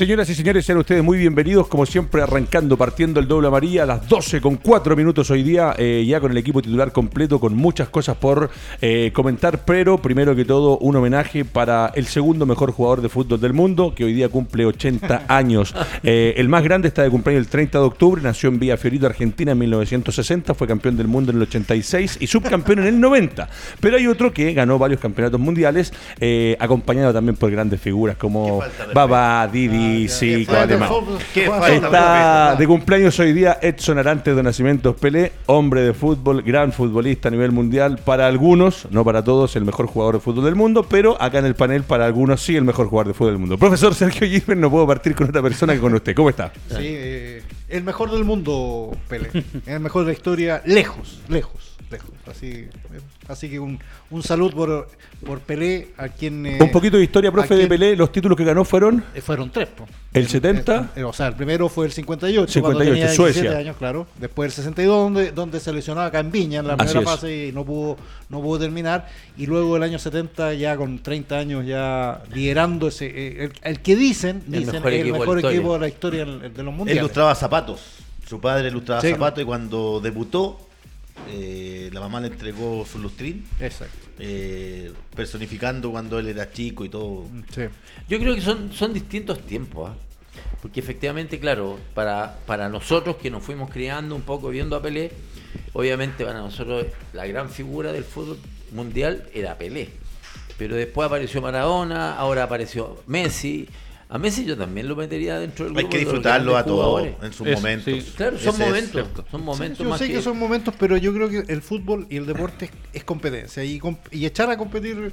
Señoras y señores, sean ustedes muy bienvenidos, como siempre, arrancando, partiendo el doble amarilla a las 12 con 4 minutos hoy día, eh, ya con el equipo titular completo, con muchas cosas por eh, comentar, pero primero que todo, un homenaje para el segundo mejor jugador de fútbol del mundo, que hoy día cumple 80 años. Eh, el más grande está de cumpleaños el 30 de octubre, nació en Villa Fiorito, Argentina, en 1960, fue campeón del mundo en el 86 y subcampeón en el 90. Pero hay otro que ganó varios campeonatos mundiales, acompañado también por grandes figuras como Baba, Didi, y sí, Está de cumpleaños hoy día Edson Arantes de Nacimientos Pelé, hombre de fútbol, gran futbolista a nivel mundial. Para algunos, no para todos, el mejor jugador de fútbol del mundo, pero acá en el panel, para algunos, sí, el mejor jugador de fútbol del mundo. Profesor Sergio Gilbert, no puedo partir con otra persona que con usted. ¿Cómo está? Sí, eh, el mejor del mundo, Pelé. el mejor de la historia, lejos, lejos, lejos. Así, así que un, un saludo por, por Pelé, a quien... Eh, un poquito de historia, profe, de Pelé. Los títulos que ganó fueron... Eh, fueron tres. ¿El 70? Eh, o sea, el primero fue el 58, 58 cuando tenía Suecia. años, claro. Después el 62, donde, donde se lesionó acá en Viña en la primera fase y no pudo, no pudo terminar. Y luego el año 70, ya con 30 años, ya liderando ese... el, que dicen, el dicen mejor, el equipo, mejor equipo de la historia de los mundiales. Él ilustraba zapatos. Su padre ilustraba zapatos y cuando debutó eh, la mamá le entregó su lustrín. Exacto. Eh, personificando cuando él era chico y todo. Yo creo que son, son distintos tiempos. ¿ah? Porque efectivamente, claro, para, para nosotros que nos fuimos criando un poco viendo a Pelé, obviamente para nosotros la gran figura del fútbol mundial era Pelé. Pero después apareció Maradona, ahora apareció Messi. A Messi yo también lo metería dentro del grupo. Hay que disfrutarlo a todos en sus momentos. Claro, son momentos. son momentos. yo sé que... son momentos, pero yo creo que el fútbol y el deporte es, competencia. Y, y, echar a competir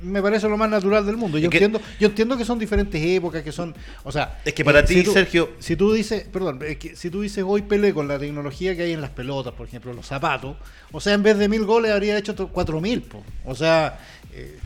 me parece lo más natural del mundo. Yo, entiendo, yo entiendo que son diferentes épocas, que son. O sea. Es que para eh, ti, Sergio. Si tú dices. Perdón, si tú dices hoy Pelé con la tecnología que hay en las pelotas, por ejemplo, los zapatos. O sea, en vez de mil goles habría hecho cuatro mil. O sea,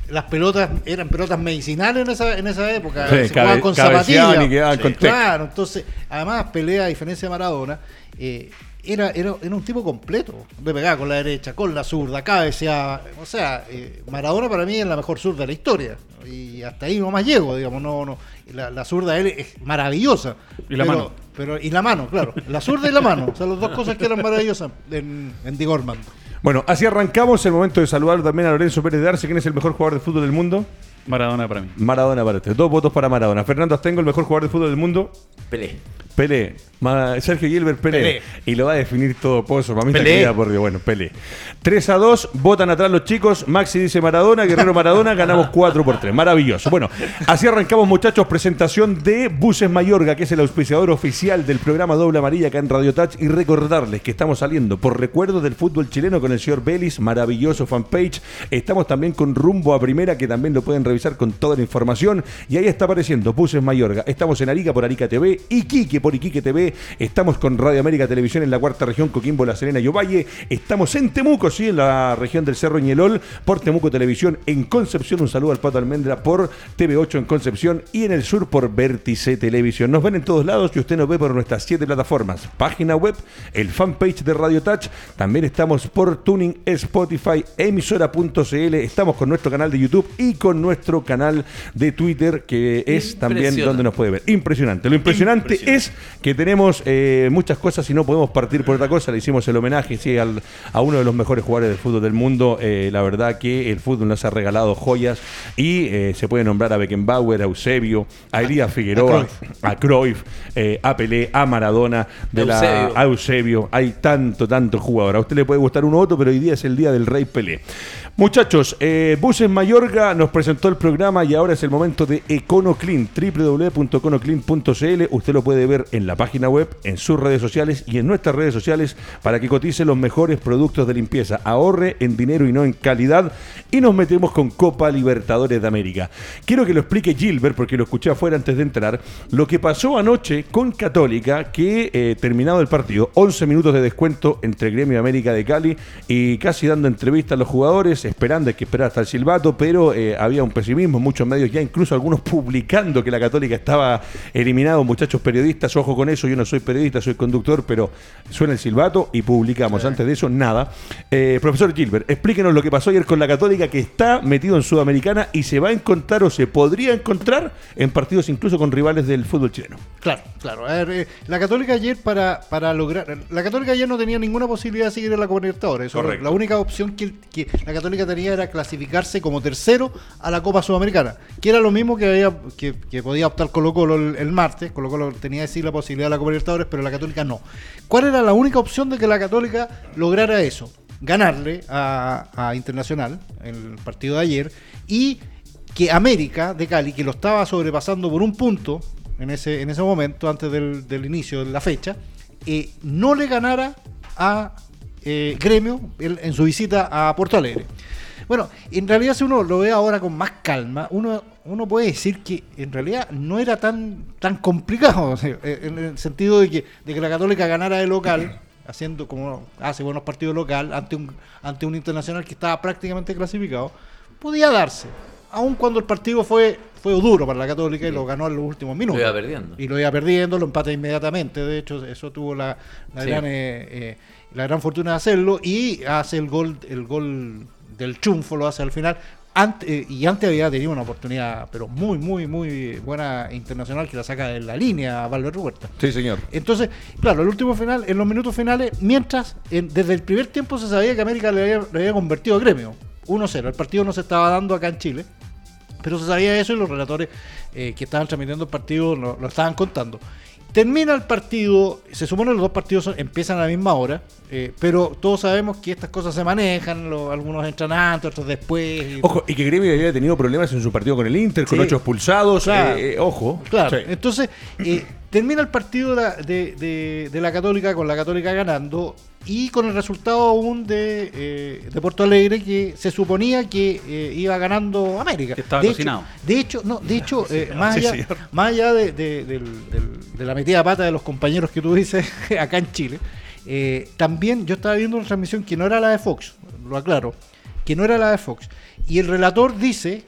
las pelotas eran pelotas medicinales en esa, en esa época. se jugaban con zapatillas. Claro, entonces, además, pelea a diferencia de Maradona. Eh, era, era, un tipo completo. De pegar con la derecha, con la zurda, cabeceaba. O sea, eh, Maradona para mí es la mejor zurda de la historia. Y hasta ahí nomás llego, digamos. no no La, la zurda de él es maravillosa. Y la mano. Pero, y la mano, claro. La zurda y la mano. O sea, las dos cosas que eran maravillosas en, en Digorman. Bueno, así arrancamos. El momento de saludar también a Lorenzo Pérez de Arce, ¿quién es el mejor jugador de fútbol del mundo? Maradona para mí. Maradona para usted. Dos votos para Maradona. Fernando Astengo, el mejor jugador de fútbol del mundo. Pelé. Pelé. Sergio Gilbert Pelé. Y lo va a definir todo Pozo. Mí Pelé. por Dios. Bueno, Pelé. 3 a 2. Votan atrás los chicos. Maxi dice Maradona. Guerrero Maradona. Ganamos 4 por 3. Maravilloso. Bueno, así arrancamos, muchachos. Presentación de Buses Mayorga, que es el auspiciador oficial del programa Doble Amarilla acá en Radio Touch. Y recordarles que estamos saliendo por recuerdo del fútbol chileno con el señor Belis. Maravilloso fanpage. Estamos también con Rumbo a Primera, que también lo pueden revisar con toda la información. Y ahí está apareciendo Buses Mayorga. Estamos en Arica por Arica TV. Iquique por Iquique TV Estamos con Radio América Televisión en la cuarta región, Coquimbo, La Serena y Ovalle. Estamos en Temuco, sí, en la región del Cerro Ñelol, por Temuco Televisión en Concepción. Un saludo al Pato Almendra por TV8 en Concepción y en el sur por Vértice Televisión. Nos ven en todos lados y usted nos ve por nuestras siete plataformas. Página web, el fanpage de Radio Touch. También estamos por Tuning, Spotify, emisora.cl. Estamos con nuestro canal de YouTube y con nuestro canal de Twitter, que es también donde nos puede ver. Impresionante. Lo impresionante es que tenemos eh, muchas cosas y no podemos partir por otra cosa. Le hicimos el homenaje sí, a uno de los mejores jugadores del fútbol del mundo. Eh, la verdad que el fútbol nos ha regalado joyas y eh, se puede nombrar a Beckenbauer, a Eusebio, a Elías Figueroa, a Cruyff, a, Pelé, a Maradona, de la, a Eusebio. Hay tanto, tanto jugador. A usted le puede gustar uno u otro, pero hoy día es el día del Rey Pelé. Muchachos, eh, Buses Mayorga nos presentó el programa y ahora es el momento de EconoClean, www.econoclean.cl. Usted lo puede ver en la página web, en sus redes sociales y en nuestras redes sociales para que cotice los mejores productos de limpieza. Ahorre en dinero y no en calidad. Y nos metemos con Copa Libertadores de América. Quiero que lo explique Gilbert, porque lo escuché afuera antes de entrar, lo que pasó anoche con Católica, que eh, terminado el partido, 11 minutos de descuento entre Gremio América de Cali y casi dando entrevista a los jugadores esperando, hay que esperar hasta el silbato, pero eh, había un pesimismo, muchos medios ya, incluso algunos publicando que la Católica estaba eliminado, muchachos periodistas ojo con eso, yo no soy periodista, soy conductor, pero suena el silbato y publicamos. Antes de eso, nada. Eh, profesor Gilbert, explíquenos lo que pasó ayer con la Católica, que está metido en Sudamericana y se va a encontrar o se podría encontrar en partidos incluso con rivales del fútbol chileno. Claro, claro. A ver, eh, la Católica ayer para, para lograr... La Católica ayer no tenía ninguna posibilidad de seguir en la Libertadores. Correcto. La única opción que, que la Católica tenía era clasificarse como tercero a la Copa Sudamericana, que era lo mismo que, había, que, podía optar Colo Colo el, martes. Colo Colo tenía sí la posibilidad de la Copa Libertadores, pero la Católica no. ¿Cuál era la única opción de que la Católica lograra eso? Ganarle a, a Internacional el partido de ayer y que América de Cali, que lo estaba sobrepasando por un punto en ese, en ese momento, antes del, del inicio de la fecha, eh, no le ganara a eh, Gremio en, en su visita a Porto Alegre. Bueno, en realidad si uno lo ve ahora con más calma, uno, uno puede decir que en realidad no era tan, tan complicado, eh, en el sentido de que, de que la Católica ganara de local, haciendo como hace buenos partidos local, ante un, ante un internacional que estaba prácticamente clasificado, podía darse, aun cuando el partido fue, fue duro para la Católica y lo ganó en los últimos minutos. Lo iba perdiendo. Y lo iba perdiendo, lo empata inmediatamente. De hecho, eso tuvo la, la Sí. gran, eh, eh, la gran fortuna de hacerlo. Y hace el gol, el gol del chunfo, lo hace al final. Ante- eh, y antes había tenido una oportunidad, pero muy, muy, muy buena internacional que la saca de la línea a Valver Huerta. Sí, señor. Entonces, claro, el último final, en los minutos finales, mientras en- desde el primer tiempo se sabía que América le había, le había convertido a gremio. 1-0. El partido no se estaba dando acá en Chile. Pero se sabía eso y los relatores eh, que estaban transmitiendo el partido lo, lo estaban contando. Termina el partido, se supone que los dos partidos son- empiezan a la misma hora, eh, pero todos sabemos que estas cosas se manejan, lo- algunos entran antes, otros después. y- Ojo, y que Gremio había tenido problemas en su partido con el Inter, con ocho expulsados. Claro. eh, eh, ojo. Claro, Sí. entonces eh, termina el partido de la, de, de- de la Católica con la Católica ganando y con el resultado aún de, eh, de Porto Alegre que se suponía que eh, iba ganando América. Que estaba de cocinado. Hecho, de hecho, no, de hecho, eh, más, allá, más allá de, de- la metida pata de los compañeros que tú dices acá en Chile, eh, también yo estaba viendo una transmisión que no era la de Fox, lo aclaro, que no era la de Fox. Y el relator dice,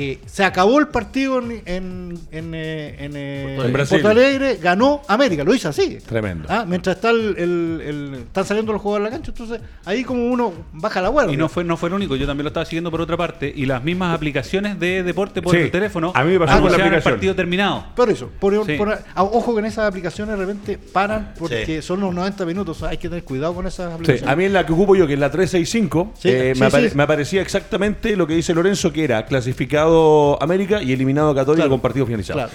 eh, se acabó el partido en, en, en, eh, en, eh, Porto Brasil. Porto Alegre, ganó América, lo hizo así. Tremendo. Ah, mientras está el, el- el- están saliendo los jugadores a la cancha, entonces ahí como uno baja la guardia. Y no fue, no fue el único, yo también lo estaba siguiendo por otra parte. Y las mismas aplicaciones de deporte por Sí, el teléfono a mí me pasó con la aplicación. partido terminado. Por eso, por, Sí. por- ah, ojo que en esas aplicaciones de repente paran porque Sí. son los 90 minutos, hay que tener cuidado con esas Sí, aplicaciones. a mí en la que ocupo yo, que es la 365, Sí, eh, sí, me, apare- sí. me aparecía exactamente lo que dice Lorenzo, que era clasificado América y eliminado Católica Claro. con partido finalizado. Claro.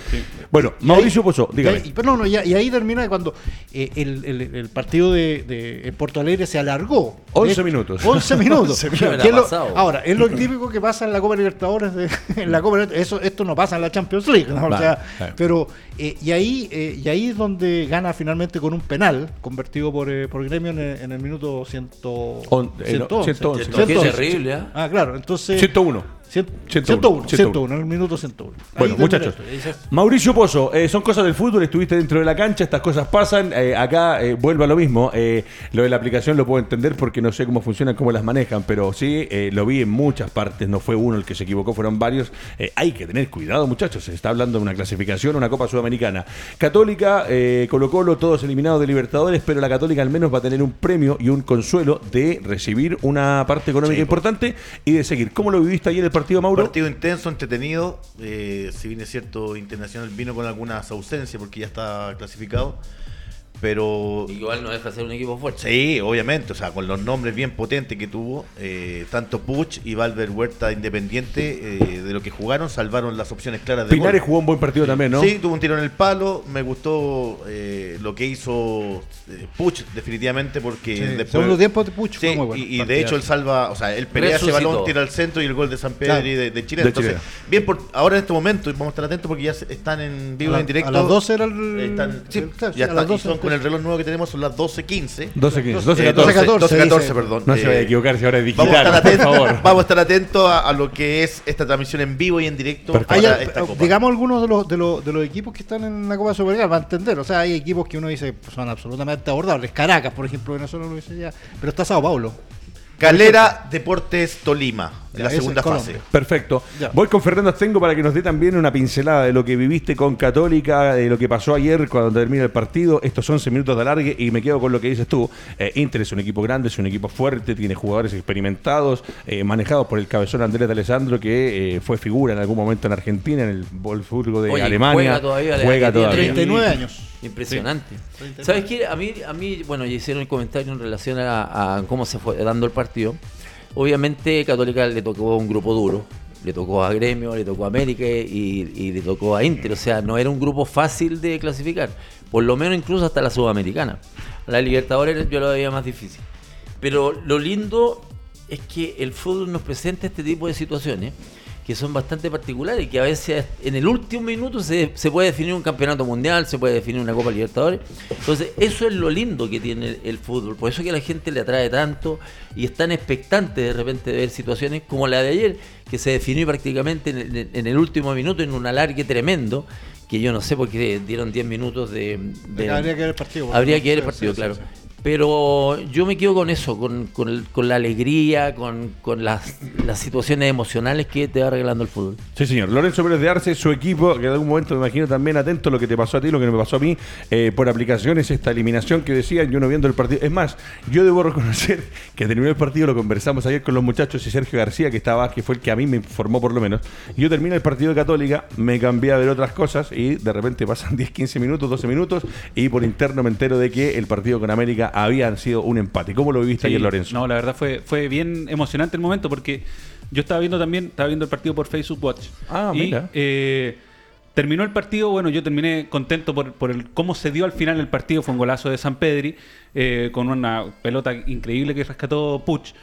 Bueno, Y Mauricio ahí- Pozo, dígame. y ahí- pero no, no, ya- y ahí termina cuando eh, el, el- el partido de, de- en Porto Alegre se alargó. 11 De- minutos. 11 minutos. 11 minutos. Que lo- ahora, es lo típico que pasa en la Copa Libertadores. de- en la Copa Libertadores. eso, esto no pasa en la Champions League. ¿no? O Vale, sea, vale. pero, eh, y, ahí, eh, y ahí es donde gana finalmente con un penal convertido por, eh, por Gremio en el, en el minuto 100, On- eh, no, 111. 111. Qué 111. terrible, ¿ah? Ah, claro. Entonces. 101. Cien- 101, 101, 101, en el minuto 101. Ahí Bueno, muchachos. Mauricio Pozo, eh, son cosas del fútbol, estuviste dentro de la cancha, estas cosas pasan. eh, acá eh, vuelvo a lo mismo. eh, lo de la aplicación lo puedo entender porque no sé cómo funcionan, cómo las manejan, pero sí, eh, lo vi en muchas partes. No fue uno el que se equivocó, fueron varios. Eh, hay que tener cuidado, muchachos. Se está hablando de una clasificación, una Copa Sudamericana. Católica, eh, Colo Colo, todos eliminados de Libertadores, pero la Católica al menos va a tener un premio y un consuelo de recibir una parte económica Sí, importante y de seguir. ¿Cómo lo viviste ayer el partido, Mauro? Partido intenso, entretenido. eh, si bien es cierto, Internacional vino con algunas ausencias porque ya está clasificado. Pero igual no deja de ser un equipo fuerte. sí, obviamente, o sea, con los nombres bien potentes que tuvo, eh, tanto Puch y Valver Huerta Independiente, eh, de lo que jugaron, salvaron las opciones claras de Pinares gol. jugó un buen partido también, ¿no? Sí, tuvo un tiro en el palo. Me gustó eh, lo que hizo eh, Puch, definitivamente, porque Sí, después. segundo tiempo de Puch Sí, fue muy bueno. y, y de hecho él salva, o sea, él pelea ese balón, tira al centro y el gol de San Pedro Claro. y de, de Chile. De Entonces, Chile. bien, por, ahora en este momento, y vamos a estar atentos porque ya están en vivo en directo. a las 12 era el- Están- sí, el- claro, ya sí, a las está, y 12 son con el reloj nuevo que tenemos, son las 12.15. 12, 15, 12, Eh, 14. 14, 12, 14, dice. perdón. No se Eh, vaya a equivocar si ahora es digital, Vamos a estar por atentos, favor. vamos a, estar atentos a, a lo que es esta transmisión en vivo y en directo Hay, esta eh, copa. digamos algunos de los, de, los, de los equipos que están en la Copa Superliga va a entender. O sea, hay equipos que uno dice pues, son absolutamente abordables. Caracas, por ejemplo, Venezuela lo dice ya. Pero está Sao Paulo. Calera Deportes Tolima, en Ya, la segunda fase. Perfecto. Ya. Voy con Fernando Astengo para que nos dé también una pincelada de lo que viviste con Católica, de lo que pasó ayer cuando termina el partido. Estos 11 minutos de alargue y me quedo con lo que dices tú. Eh, Inter es un equipo grande, es un equipo fuerte, tiene jugadores experimentados, eh, manejados por el cabezón Andrés de Alessandro, que eh, fue figura en algún momento en Argentina, en el Wolfsburgo de Oye, Alemania. juega todavía, Juega todavía. 39 años. Impresionante. ¿Sabes qué? A mí, a mí, bueno, ya hicieron el comentario en relación a, a cómo se fue dando el partido. Obviamente, Católica le tocó un grupo duro. Le tocó a Gremio, le tocó a América y, y le tocó a Inter. O sea, no era un grupo fácil de clasificar. Por lo menos incluso hasta la Sudamericana. La Libertadores yo lo veía más difícil. Pero lo lindo es que el fútbol nos presenta este tipo de situaciones que son bastante particulares y que a veces en el último minuto se, se puede definir un campeonato mundial, se puede definir una Copa Libertadores. Entonces, eso es lo lindo que tiene el, el fútbol. Por eso que a la gente le atrae tanto y es tan expectante de repente de ver situaciones como la de ayer, que se definió prácticamente en el, en el último minuto en un alargue tremendo, que yo no sé por qué dieron 10 minutos de... de- Habría que ver el partido. Habría que ver el partido, sí, claro. sí, sí. Pero yo me quedo con eso, con, con con la alegría, con, con las, las situaciones emocionales que te va arreglando el fútbol. Sí, señor. Lorenzo Pérez de Arce, su equipo, que en algún momento me imagino también atento a lo que te pasó a ti, lo que me pasó a mí, eh, por aplicaciones, esta eliminación que decían, yo no viendo el partido. Es más, yo debo reconocer que terminó el partido, lo conversamos ayer con los muchachos y Sergio García, que estaba, que fue el que a mí me informó por lo menos. Yo terminé el partido de Católica, me cambié a ver otras cosas y de repente pasan 10, 15 minutos, 12 minutos y por interno me entero de que el partido con América habían sido un empate. ¿Cómo lo viviste Sí, ayer, Lorenzo? No, la verdad fue, fue bien emocionante el momento porque yo estaba viendo también, estaba viendo el partido por Facebook Watch. Ah, y, mira. eh, terminó el partido, bueno, yo terminé contento por, por el cómo se dio al final el partido, fue un golazo de San Pedri, eh, con una pelota increíble que rescató Puch.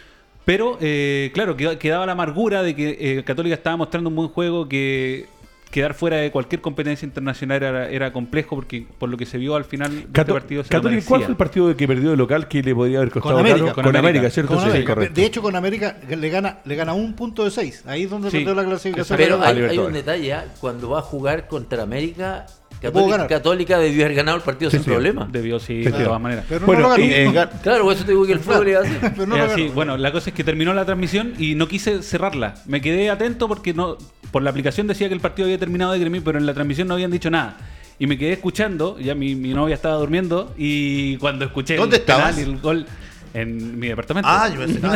Pero, eh, claro, queda- quedaba la amargura de que eh, Católica estaba mostrando un buen juego, que quedar fuera de cualquier competencia internacional era, era complejo, porque por lo que se vio al final de este Cató- partido se lo Católica, ¿cuál fue el partido que perdió de local que le podría haber costado América. caro? Con Con, América. América, ¿cierto? Con Sí, sí, América. correcto. De hecho, con América le gana, le gana un punto de seis. Ahí es donde Sí. perdió la clasificación. Pero hay, hay un detalle, ¿ah? cuando va a jugar contra América, Católica, ganar. Católica debió haber ganado el partido Sí, sin sí. problema. Debió, sí, Sí, de todas maneras. Pero Bueno, no lo ganó. y- Eh, Claro, por eso te digo que el fútbol es así. Pero no Es lo así. ganó. Bueno, la cosa es que terminó la transmisión y no quise cerrarla. Me quedé atento porque no por la aplicación decía que el partido había terminado de Gremio, pero en la transmisión no habían dicho nada. Y me quedé escuchando, ya mi, mi novia estaba durmiendo y cuando escuché ¿Dónde el penal estabas? y el gol en mi departamento. Ah, yo pensé,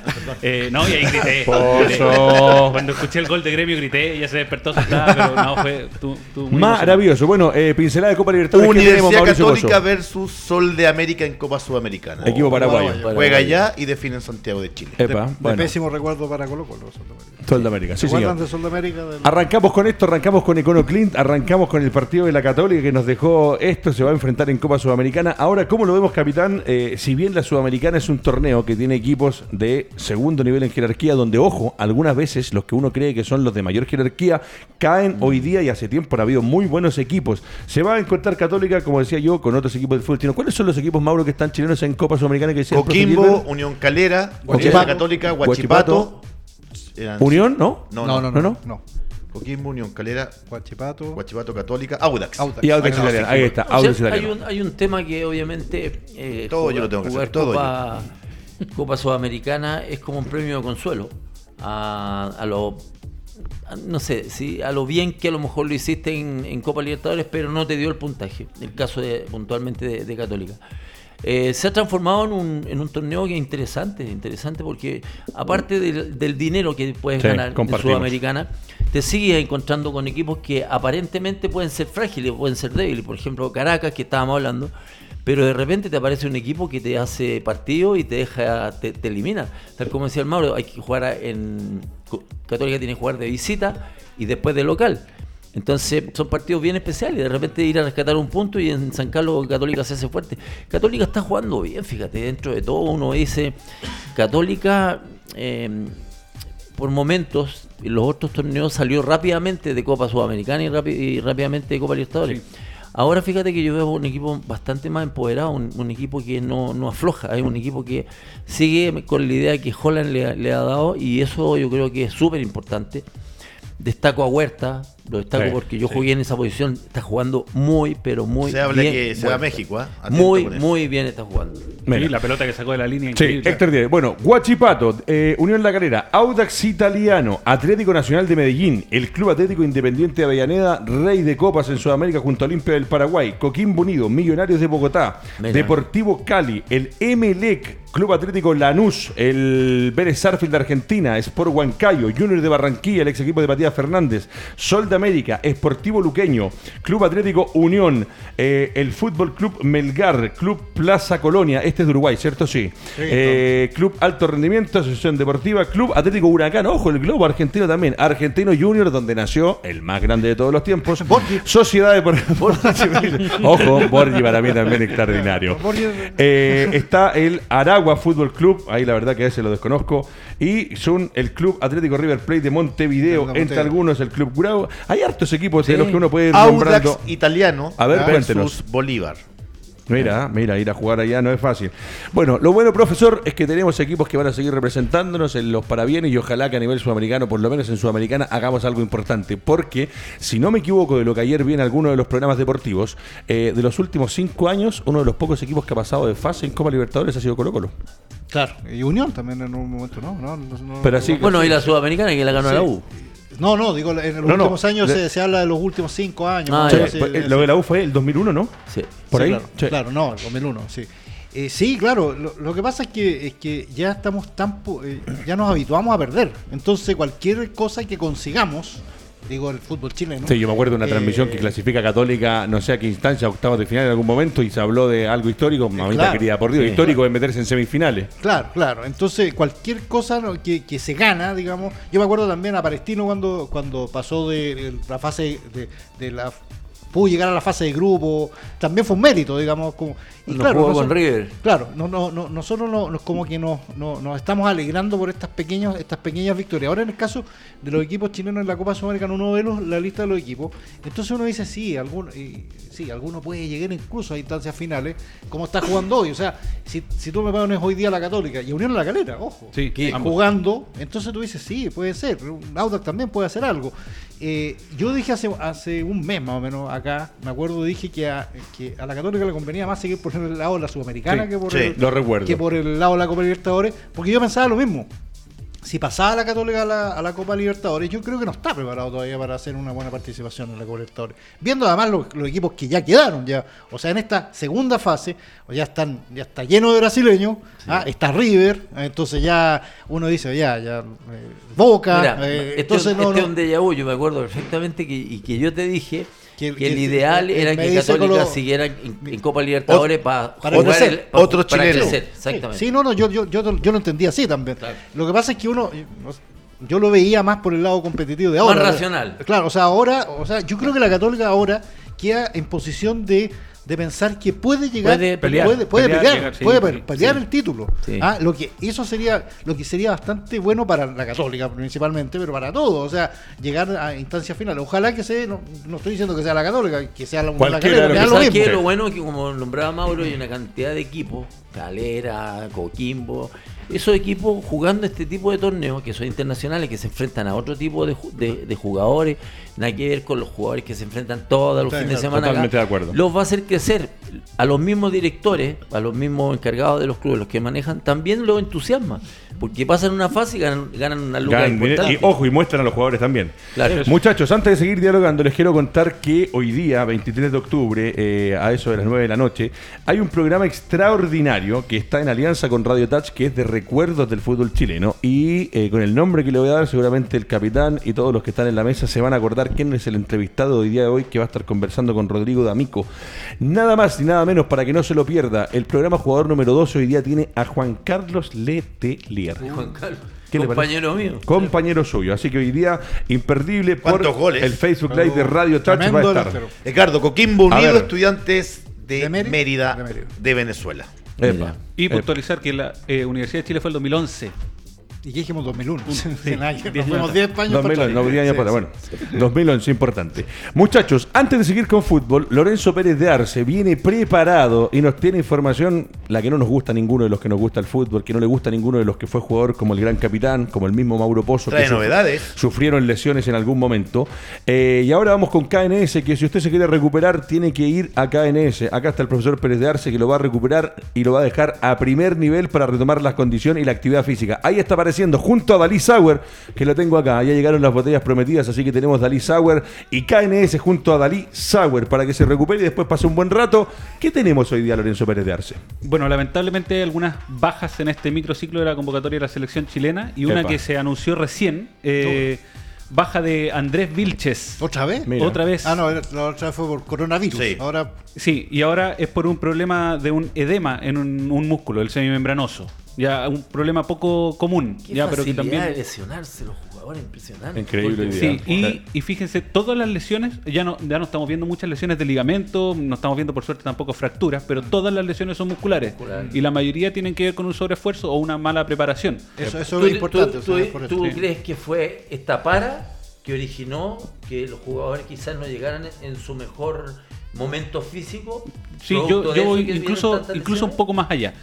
Eh, no, y ahí grité. Pozo. Cuando escuché el gol de Gremio grité, ella se despertó asustada, pero no, fue tú, tú muy Maravilloso. Bueno, eh, pincelada de Copa Libertadores. ¿Qué tenemos, Universidad Católica Pozo? versus Sol de América en Copa Sudamericana. Equipo paraguayo. Paraguayo. Juega allá y define en Santiago de Chile. Epa, De bueno. pésimo recuerdo para Colo Colo. Sol de América. Sol de América, sí, ¿Se acuerdan señor. de Sol de América? Del- Arrancamos con esto, arrancamos con Econo Clint, arrancamos con el partido de la Católica que nos dejó esto, se va a enfrentar en Copa Sudamericana. Ahora, ¿cómo lo vemos, capitán? Eh, si bien la Sudamericana es un torneo que tiene equipos de segundo nivel en jerarquía, donde, ojo, algunas veces los que uno cree que son los de mayor jerarquía caen hoy día y hace tiempo ha habido muy buenos equipos. Se va a encontrar Católica, como decía yo, con otros equipos del fútbol chileno. ¿Cuáles son los equipos, Mauro, que están chilenos en Copa Sudamericana que Coquimbo? Unión Calera, Guachipato. Católica, Guachipato. Eran- Unión, ¿no? No, No, no, no, no. Coquimbo, Unión Calera, Guachipato. Guachipato Católica, Audax. Audax. Y Audax Ahí Italiano, ahí está, O sea, Audax hay, un, hay un tema que obviamente eh, Todo yo lo tengo que hacer, todo Copa, Copa Sudamericana es como un premio de consuelo a, a lo a- no sé, si a lo bien que a lo mejor lo hiciste en, en Copa Libertadores, pero no te dio el puntaje, el caso de, puntualmente de, de Católica. Eh, se ha transformado en un, en un torneo que es interesante, interesante porque aparte del, del dinero que puedes Sí, ganar en. Sudamericana, te sigues encontrando con equipos que aparentemente pueden ser frágiles, pueden ser débiles. Por ejemplo, Caracas, que estábamos hablando, pero de repente te aparece un equipo que te hace partido y te deja, te, te elimina. Tal como decía el Mauro, hay que jugar en. Católica tiene que jugar de visita y después de local. Entonces son partidos bien especiales. De repente ir a rescatar un punto y en San Carlos Católica se hace fuerte. Católica está jugando bien, fíjate, dentro de todo uno dice, Católica eh, por momentos en los otros torneos salió rápidamente de Copa Sudamericana y, y rápidamente de Copa Libertadores. Ahora fíjate que yo veo un equipo bastante más empoderado, un, un equipo que no, no afloja, es un equipo que sigue con la idea que Holland le, le ha dado y eso yo creo que es súper importante. Destaco a Huerta, Lo destaco Sí, porque yo jugué en esa posición. Está jugando muy, pero muy Se habla bien. que se va a. México. Atento Muy, muy bien está jugando. Mira. La pelota que sacó de la línea. Sí, increíble. Héctor Díaz. Bueno, Guachipato, eh, Unión La Calera, Audax Italiano, Atlético Nacional de Medellín, el Club Atlético Independiente de Avellaneda, Rey de Copas en Sudamérica junto a Olimpia del Paraguay, Coquimbo Unido, Millonarios de Bogotá, Mira. Deportivo Cali, el Emelec, Club Atlético Lanús, el Vélez Sarfield de Argentina, Sport Huancayo, Junior de Barranquilla, el ex equipo de Matías Fernández, Sol de América, Esportivo Luqueño, Club Atlético Unión, eh, el Fútbol Club Melgar, Club Plaza Colonia, este es de Uruguay, ¿cierto? Sí. Eh, Club Alto Rendimiento, Asociación Deportiva, Club Atlético Huracán, ojo, el globo argentino también, Argentino Junior, donde nació el más grande de todos los tiempos, Sociedad de Ojo, Borgi para mí también extraordinario. Eh, está el Aragua Fútbol Club, ahí la verdad que a ese lo desconozco, y son el Club Atlético River Plate de Montevideo, De entre algunos el Club Curao. Hay hartos equipos de los que uno puede ir Audax nombrando. italiano A ver, versus cuéntenos. Bolívar. Mira, mira, ir a jugar allá no es fácil. Bueno, lo bueno, profesor, es que tenemos equipos que van a seguir representándonos en los parabienes y ojalá que a nivel sudamericano, por lo menos en Sudamericana, hagamos algo importante. Porque, si no me equivoco de lo que ayer vi en alguno de los programas deportivos, eh, de los últimos cinco años, uno de los pocos equipos que ha pasado de fase en Copa Libertadores ha sido Colo Colo. Claro, y Unión también en un momento, ¿no? no, no, no- Pero así- Bueno, y la Sudamericana que la ganó Sí. la U. No, no, digo, en los No, no, últimos años de- se, se habla de los últimos cinco años. Ah, Pues, eh, sí, lo de la U fue el 2001, ¿no? Sí. Por Sí, ahí. Claro, Sí. claro, no, el 2001, sí. Eh, sí, claro, lo, lo que pasa es que, es que ya estamos tan, po- eh, ya nos habituamos a perder. Entonces cualquier cosa que consigamos, digo el fútbol chileno. Sí, yo me acuerdo de una eh, transmisión que clasifica a Católica, no sé a qué instancia, octavos de final en algún momento, y se habló de algo histórico. Mamita claro, querida, por Dios, sí. histórico es meterse en semifinales. Claro, claro. Entonces, cualquier cosa que, que se gana, digamos. Yo me acuerdo también a Palestino cuando, cuando pasó de, de la fase de, de la. Pudo llegar a la fase de grupo. También fue un mérito, digamos. Como, y jugó con nosotros- River. Claro, no, no, no, nosotros no, nos- como que nos, no- nos estamos alegrando por estas pequeñas, estas pequeñas victorias. Ahora en el caso de los equipos chilenos en la Copa Sudamericana, uno ve los- la lista de los equipos, entonces uno dice sí, alguno, y- sí, alguno puede llegar incluso a instancias finales, como está jugando hoy. O sea, si, si tú me pones hoy día la Católica y Unión la Calera, ojo, Sí, que jugando, entonces tú dices sí, puede ser, un Audax también puede hacer algo. Eh, yo dije hace, hace un mes más o menos acá, me acuerdo, dije que a, que a la Católica le convenía más seguir por el lado de la Sudamericana Sí, que por sí, el, lo recuerdo. que por el lado de la Copa Libertadores, porque yo pensaba lo mismo. Si pasaba la Católica a la, a la Copa Libertadores, yo creo que no está preparado todavía para hacer una buena participación en la Copa Libertadores. Viendo además los, los equipos que ya quedaron, ya, o sea, en esta segunda fase, ya están, ya está lleno de brasileños, ah, está River, entonces ya uno dice, ya, ya, eh, Boca, Mira, eh, este, entonces no, este es no- un déjà vu, yo me acuerdo perfectamente que, y que yo te dije Que- el ideal eh, era que Católica Colo- siguiera en, en Copa Libertadores pa- para jugar crecer. el- pa- Otro para chileno. crecer, Sí, exactamente. Sí, no, no, yo, yo, yo, yo lo entendía así también. Claro. Lo que pasa es que uno, yo lo veía más por el lado competitivo de ahora. Más racional. Claro, o sea, ahora, o sea, yo creo que la Católica ahora queda en posición de, de pensar que puede llegar, Puede pelear, puede, puede pelear, pelear, llegar, sí, puede pelear sí. el título. Sí. Ah, lo que eso sería, lo que sería bastante bueno para la Católica principalmente, pero para todos, o sea, llegar a instancias finales. Ojalá que sea, no, no estoy diciendo que sea la Católica, que sea la, la Cualquiera que da lo. Lo bueno es que como nombraba Mauro hay una cantidad de equipos, Calera, Coquimbo, esos equipos jugando este tipo de torneos que son internacionales, que se enfrentan a otro tipo de, ju- de- de jugadores, nada que ver con los jugadores que se enfrentan todos los Sí, fines de semana. acá, totalmente de acuerdo. Los va a hacer crecer. A los mismos directores, a los mismos encargados de los clubes, los que manejan, también los entusiasma. Porque pasan una fase y ganan, ganan una lugar Ganan importante. y ojo, y muestran a los jugadores también. Claro. Muchachos, antes de seguir dialogando, les quiero contar que hoy día, 23 de octubre, eh, a eso de las 9 de la noche, hay un programa extraordinario que está en alianza con Radio Touch, que es de recuerdos del fútbol chileno. Y eh, con el nombre que le voy a dar, seguramente el capitán y todos los que están en la mesa se van a acordar quién es el entrevistado de hoy día de hoy que va a estar conversando con Rodrigo D'Amico. Nada más ni nada menos para que no se lo pierda. El programa Jugador número 12 hoy día tiene a Juan Carlos Letelier. Juan Carlos, ¿Qué le compañero mío. compañero suyo. Así que hoy día, imperdible por el Facebook Live de Radio Touch va a estar. Ricardo, Coquimbo Unido, estudiantes de, De Mérida. Mérida, De Mérida. de Venezuela. Epa. Y Epa. puntualizar que la eh, Universidad de Chile fue el 2011. ¿Y qué dijimos 2001? Sí, En años, diez Nos fuimos años 10 años para 2011, atrás. no, 10 años Sí, para- bueno, 2011, importante. Muchachos, antes de seguir con fútbol, Lorenzo Pérez de Arce viene preparado y nos tiene información, la que no nos gusta a ninguno de los que nos gusta el fútbol, que no le gusta a ninguno de los que fue jugador como el gran capitán, como el mismo Mauro Pozo. Trae que novedades. Sufrieron lesiones en algún momento. Eh, y ahora vamos con KNS, que si usted se quiere recuperar, tiene que ir a KNS. Acá está el profesor Pérez de Arce, que lo va a recuperar y lo va a dejar a primer nivel para retomar las condiciones y la actividad física. Ahí está apareciendo junto a Dalí Sauer, que lo tengo acá. Ya llegaron las botellas prometidas, así que tenemos Dalí Sauer y KNS junto a Dalí Sauer para que se recupere y después pase un buen rato. ¿Qué tenemos hoy día, Lorenzo Pérez de Arce? Bueno, lamentablemente hay algunas bajas en este microciclo de la convocatoria de la selección chilena y una Epa. que se anunció recién, eh, baja de Andrés Vilches. ¿Otra vez? Mira. Otra vez. Ah, no, la otra vez fue por coronavirus. Sí. Ahora, Sí, y ahora es por un problema de un edema en un, un músculo, el semimembranoso. Ya un problema poco común, Qué ya, pero que también de lesionarse los jugadores, impresionante. Increíble. Sí, y, fíjense, todas las lesiones, ya no, ya no estamos viendo muchas lesiones de ligamento, no estamos viendo por suerte tampoco fracturas, pero todas las lesiones son musculares. Y la mayoría tienen que ver con un sobreesfuerzo o una mala preparación. eso, eso ¿Tú, es importante. tú- o sea, tú- por eso. tú Sí. crees que fue esta para que originó que los jugadores quizás no llegaran en su mejor momento físico? Sí, yo, voy incluso, incluso un poco más allá.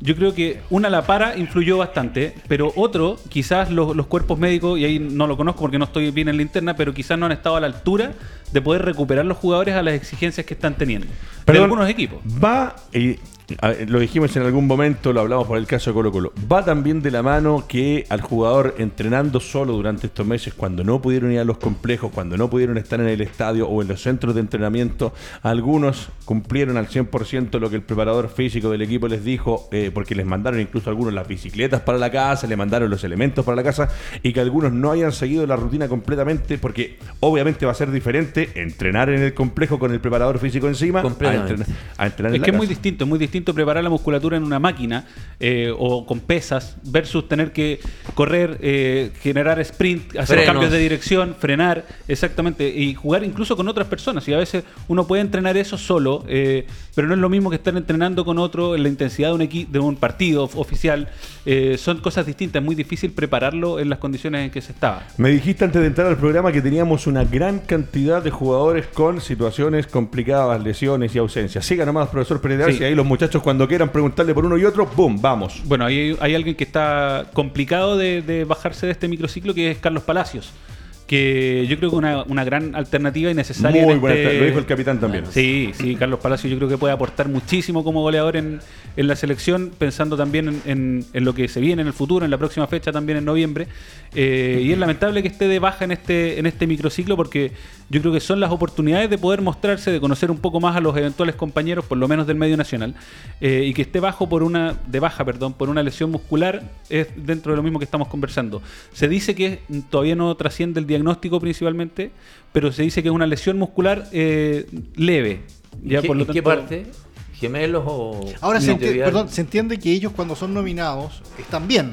Yo creo que una la para influyó bastante, pero otro, quizás los, los cuerpos médicos, y ahí no lo conozco porque no estoy bien en la interna, pero quizás no han estado a la altura de poder recuperar los jugadores a las exigencias que están teniendo. de algunos equipos. Va, y a ver, lo dijimos en algún momento, lo hablamos por el caso de Colo Colo, va también de la mano que al jugador entrenando solo durante estos meses, cuando no pudieron ir a los complejos, cuando no pudieron estar en el estadio o en los centros de entrenamiento, algunos cumplieron al 100% lo que el preparador físico del equipo les dijo, eh, porque les mandaron incluso algunos las bicicletas para la casa, le mandaron los elementos para la casa, y que algunos no hayan seguido la rutina completamente, porque obviamente va a ser diferente entrenar en el complejo con el preparador físico encima a entrenar, a entrenar en Es la que es muy distinto, muy distinto preparar la musculatura en una máquina eh, o con pesas versus tener que correr, eh, generar sprint, hacer Frenos. cambios de dirección, frenar, exactamente, y jugar incluso con otras personas. Y a veces uno puede entrenar eso solo, eh, pero no es lo mismo que estar entrenando con otro en la intensidad de un, equi- de un partido of- oficial. Eh, son cosas distintas, es muy difícil prepararlo en las condiciones en que se estaba. Me dijiste antes de entrar al programa que teníamos una gran cantidad de jugadores con situaciones complicadas, lesiones y ausencias. Siga nomás, profesor Arce, Sí. y ahí los muchachos cuando quieran preguntarle por uno y otro, ¡boom! Vamos. Bueno, hay, hay alguien que está complicado de, de bajarse de este microciclo, que es Carlos Palacios. Que yo creo que una, una gran alternativa y necesaria. Muy en buena, este- lo dijo el capitán también. Sí, sí, Carlos Palacios yo creo que puede aportar muchísimo como goleador en, en la selección, pensando también en, en- en lo que se viene en el futuro, en la próxima fecha también en noviembre. Eh, y es lamentable que esté de baja en este, en este microciclo porque yo creo que son las oportunidades de poder mostrarse, de conocer un poco más a los eventuales compañeros, por lo menos del medio nacional, eh, y que esté bajo por una, de baja, perdón, por una lesión muscular, es dentro de lo mismo que estamos conversando. Se dice que todavía no trasciende el diagnóstico principalmente, pero se dice que es una lesión muscular eh, leve. Ya, ¿Qué- por lo ¿En qué tanto- parte? ¿Gemelos o.? Ahora se, enti- tibial? perdón, se entiende que ellos cuando son nominados están bien.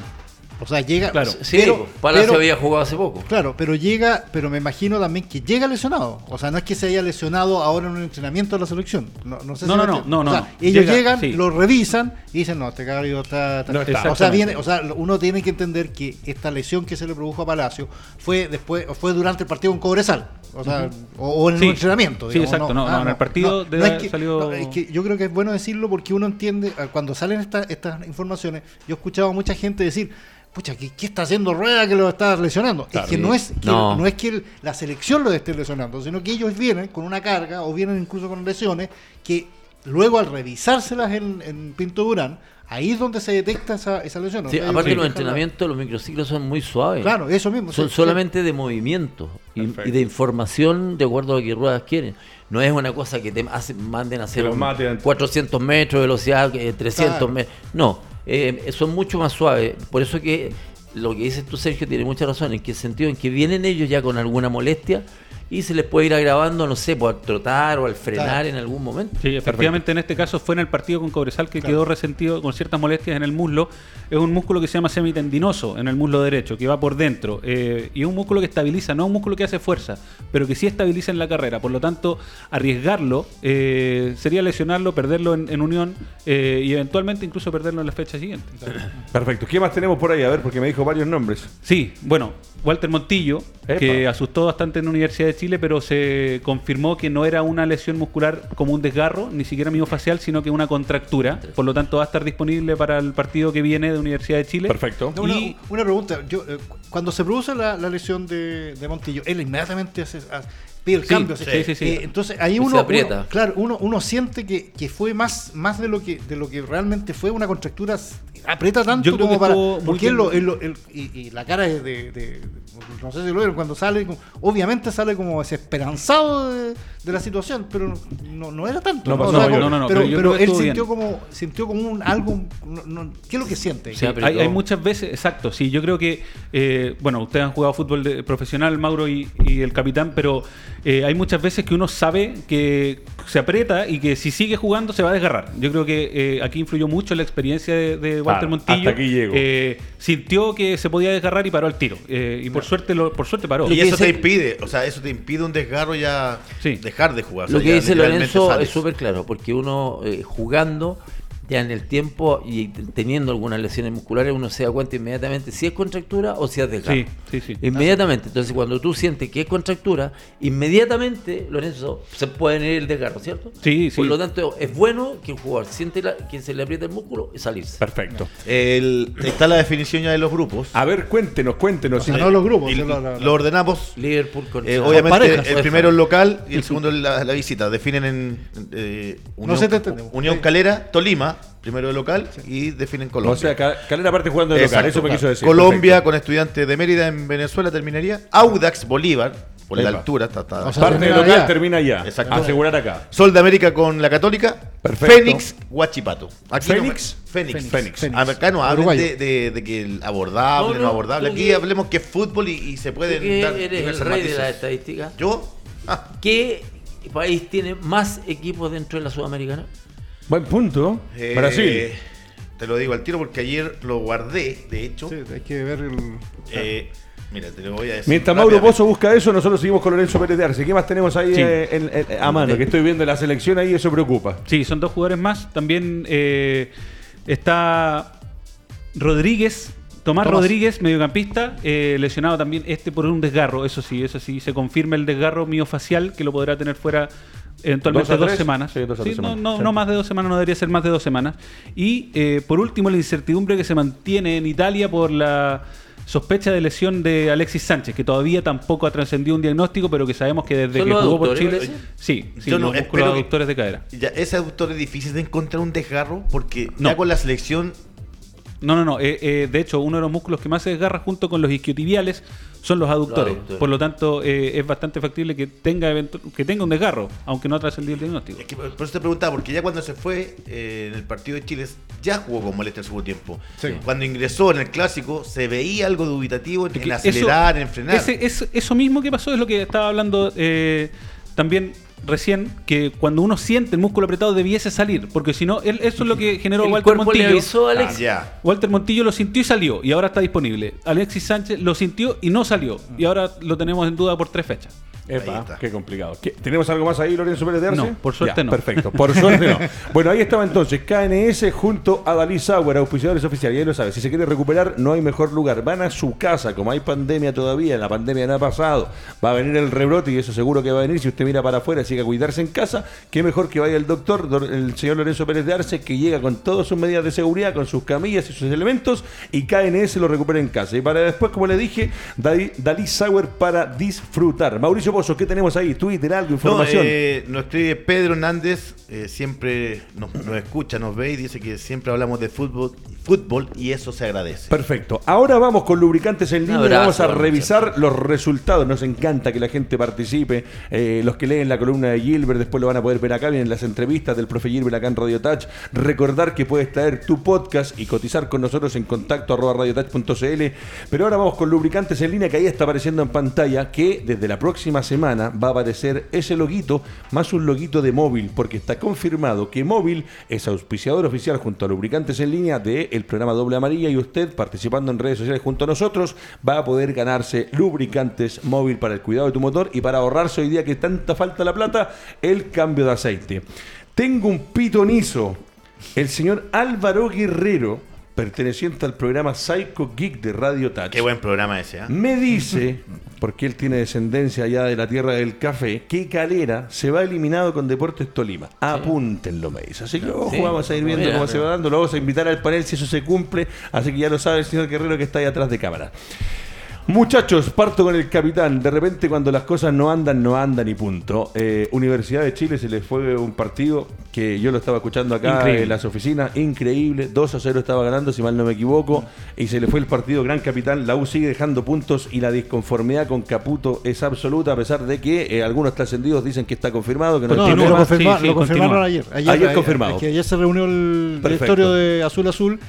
O sea, llega. Claro. Sí, pero- Palacio pero- había jugado hace poco. Claro, pero llega, pero me imagino también que llega lesionado. O sea, no es que se haya lesionado ahora en un entrenamiento de la selección. No, no sé No, si no, no, no, O sea, no. ellos Llega, llegan, sí. lo revisan y dicen, no, este caballo está, está- No está. O sea, viene, o sea, uno tiene que entender que esta lesión que se le produjo a Palacio fue después, fue durante el partido con Cobresal. O sea, o, o en Sí. un entrenamiento. Sí, exacto, no, no, en el partido debe es que, es que yo creo que es bueno decirlo porque uno entiende, cuando salen esta- estas informaciones, yo he escuchado a mucha gente decir, pucha, ¿qué, qué está haciendo Rueda que lo está lesionando? Claro. es que no es que, No. no. es que el- la selección lo esté lesionando, sino que ellos vienen con una carga o vienen incluso con lesiones que luego al revisárselas en, en Pinto Durán, ahí es donde se detecta esa, esa lesión. Sí, aparte los la- entrenamientos, los microciclos son muy suaves. Claro, eso mismo. Son sí, sí. solamente de movimiento y, de información de acuerdo a lo que ruedas quieren. No es una cosa que te manden a hacer un maten. 400 metros de velocidad, eh, 300 Claro. metros. No, eh, son mucho más suaves. Por eso que lo que dices tú, Sergio, tiene mucha razón. ¿En qué sentido? En que vienen ellos ya con alguna molestia y se les puede ir agravando, no sé, por trotar o al frenar Claro. en algún momento. Sí, efectivamente en este caso fue en el partido con Cobresal que quedó resentido con ciertas molestias en el muslo. Es un músculo que se llama semitendinoso en el muslo derecho, que va por dentro. eh, y es un músculo que estabiliza, no un músculo que hace fuerza, pero que sí estabiliza en la carrera. Por lo tanto, arriesgarlo eh, sería lesionarlo, perderlo en, en unión eh, y eventualmente incluso perderlo en la fecha siguiente. Perfecto. ¿Qué más tenemos por ahí? A ver, porque me dijo varios nombres. Sí, bueno, Walter Montillo, Epa. que asustó bastante en la Universidad de Chile, pero se confirmó que no era una lesión muscular como un desgarro, ni siquiera miofacial, sino que una contractura. Por lo tanto, va a estar disponible para el partido que viene de Universidad de Chile. Perfecto. Una, Y- una pregunta, yo, eh, cu- cuando se produce la, la lesión de, de Montillo, él inmediatamente hace, hace- pide el Sí, cambio. sí, así. sí, sí. Eh, entonces ahí uno, se aprieta. uno- claro, uno, uno siente que, que fue más, más de lo que de lo que realmente fue una contractura. Aprieta tanto Yo creo como que para. Porque él lo- él lo- él- y, y la cara de, de- de- No sé si lo vieron, cuando sale, obviamente sale como desesperanzado de, de la situación, pero no, no era tanto. No pasó O sea, mayor. como- No, no, no, pero, él sintió bien. como, sintió como un algo. no- no- ¿Qué es lo que siente? Sí. Hay, hay muchas veces, exacto, sí, yo creo que, eh, bueno, ustedes han jugado fútbol de- profesional, Mauro y, y el capitán, pero eh, hay muchas veces que uno sabe que se aprieta y que si sigue jugando se va a desgarrar. Yo creo que eh, aquí influyó mucho la experiencia de, de Walter Claro, Montillo. hasta aquí llego. Eh, sintió que se podía desgarrar y paró al tiro. Eh, y por suerte lo, por suerte paró. Y eso te impide, o sea, eso te impide un desgarro ya Sí. dejar de jugar. o Lo sea, que dice Lorenzo sales. es súper claro, porque uno eh, jugando ya en el tiempo y teniendo algunas lesiones musculares, uno se da cuenta inmediatamente si es contractura o si es desgarro. Sí, sí, sí. Inmediatamente. Entonces, cuando tú sientes que es contractura, inmediatamente, Lorenzo, se puede venir el desgarro, ¿cierto? Sí, sí. Por lo tanto, es bueno que un jugador siente la- que se le aprieta el músculo y salirse. Perfecto. El- está la definición ya de los grupos. A ver, cuéntenos, cuéntenos. O sea, no los grupos, lo ordenamos. Liverpool con eh, obviamente, parejas. el primero el local y el segundo la, la visita. Definen en eh, Unión, sé, te entendemos. Unión. Calera, Tolima, primero el local y definen Colombia. O sea, Ca- Calera parte jugando de local, eso me quiso decir. Colombia Perfecto. con estudiantes de Mérida en Venezuela terminaría. Audax Bolívar, por la altura, está, está- O sea, Parte de local allá. termina allá. Exacto. Asegurar acá. Sol de América con la Católica. Perfecto. Fénix, Guachipato. Aquí no me- ¿Fénix? Fénix. Fénix. Acá no hablen de, de- de que el abordable, No, no, no, abordable. Aquí que- hablemos que es fútbol y, y se pueden que dar eres el rey de matices. la estadística. Yo, ah, ¿Qué país tiene más equipos dentro de la Sudamericana? Buen punto. eh, Brasil. Te lo digo al tiro porque ayer lo guardé, de hecho. Sí, hay que ver el. Eh, mira, te lo voy a decir. Mientras Mauro. Pozo busca eso, nosotros seguimos con Lorenzo Pérez de Arce. ¿Qué más tenemos ahí Sí. eh, en- en- a mano? Que estoy viendo la selección ahí, eso preocupa. Sí, son dos jugadores más. También eh, está Rodríguez, Tomás, Tomás. Rodríguez, mediocampista, eh, lesionado también este por un desgarro. Eso sí, eso sí, se confirma el desgarro miofacial que lo podrá tener fuera eventualmente ¿Dos a dos, semanas. Sí, dos no, semanas. no- no más de dos semanas, no debería ser más de dos semanas. Y eh, por último, la incertidumbre que se mantiene en Italia por la sospecha de lesión de Alexis Sánchez, que todavía tampoco ha trascendido un diagnóstico, pero que sabemos que desde ¿Son que los jugó por aductores, Chile. parece? Sí, sí Yo no, los músculos espero que- aductores de cadera. Ya, ese aductor es difícil de encontrar un desgarro porque No. ya con la selección No, no, no. eh, eh, de hecho, uno de los músculos que más se desgarra junto con los isquiotibiales son los aductores. aductores. Por lo tanto, eh, es bastante factible que tenga que tenga un desgarro, aunque no ha trascendido el diagnóstico. Es que por eso te preguntaba, porque ya cuando se fue eh, en el partido de Chile, ya jugó con molestia el segundo tiempo. Sí. Cuando ingresó en el clásico, se veía algo dubitativo en, Es que en acelerar, en frenar. ese- es- eso mismo que pasó es lo que estaba hablando eh, también recién, que cuando uno siente el músculo apretado debiese salir, porque si no, él- eso es lo que generó El Walter cuerpo le Montillo. avisó a Ah, Alex. ya. Walter Montillo lo sintió y salió, y ahora está disponible. Alexis Sánchez lo sintió y no salió, y ahora lo tenemos en duda por tres fechas. Epa, qué complicado. ¿Qué- ¿Tenemos algo más ahí, Lorenzo Pérez de Arce? No, por suerte Ya, no. Perfecto, por suerte no. Bueno, ahí estaba entonces KNS junto a Dalí Sauer, auspiciadores oficiales. Ya lo sabe, si se quiere recuperar, no hay mejor lugar. Van a su casa, como hay pandemia todavía, la pandemia no ha pasado. Va a venir el rebrote y eso seguro que va a venir. Si usted mira para afuera, así que a cuidarse en casa, qué mejor que vaya el doctor, el señor Lorenzo Pérez de Arce, que llega con todas sus medidas de seguridad, con sus camillas y sus elementos, y KNS lo recupera en casa. Y para después, como le dije, Dalí, Dalí Sauer para disfrutar. Mauricio ¿qué tenemos ahí? Twitter, algo, No, información. eh, nos escribe Pedro Hernández, eh, siempre nos, nos escucha, nos ve y dice que siempre hablamos de fútbol fútbol y eso se agradece. Perfecto. Ahora vamos con lubricantes en línea. abrazo, vamos a revisar los resultados. Nos encanta que la gente participe. Eh, los que leen la columna de Gilbert después lo van a poder ver acá. Vienen las entrevistas del profe Gilbert acá en Radio Touch. Recordar que puedes traer tu podcast y cotizar con nosotros en contacto arroba radiotouch.cl. Pero ahora vamos con lubricantes en línea que ahí está apareciendo en pantalla. Que desde la próxima semana va a aparecer ese loguito más un loguito de móvil. Porque está confirmado que móvil es auspiciador oficial junto a lubricantes en línea del programa Doble Amarilla. Y usted participando en redes sociales junto a nosotros va a poder ganarse lubricantes móvil para el cuidado de tu motor y para ahorrarse hoy día que tanta falta la plata, el cambio de aceite. Tengo un pitonizo, el señor Álvaro Guerrero, perteneciente al programa Psycho Geek de Radio Touch. Qué buen programa ese, ¿ah? Me dice, porque él tiene descendencia allá de la tierra del café, que Calera se va eliminado con Deportes Tolima. Apúntenlo, me dice. Así que ojo, Sí. vamos a ir viendo Mira, cómo se va dando. Lo vamos a invitar al panel si eso se cumple. Así que ya lo sabe el señor Guerrero que está ahí atrás de cámara. Muchachos, parto con el capitán. De repente, cuando las cosas no andan, no andan y punto. Eh, Universidad de Chile se le fue un partido que yo lo estaba escuchando acá Increíble. en las oficinas. Increíble. 2 a 0 estaba ganando, si mal no me equivoco. Y se le fue el partido. Gran capitán. La U sigue dejando puntos y la disconformidad con Caputo es absoluta, a pesar de que eh, algunos trascendidos dicen que está confirmado. Que no, No, tiene lo, Continúa, más. confirma- sí, sí, lo confirmaron ayer. Ayer confirmado. Que ayer se reunió el Perfecto. directorio de Azul Azul.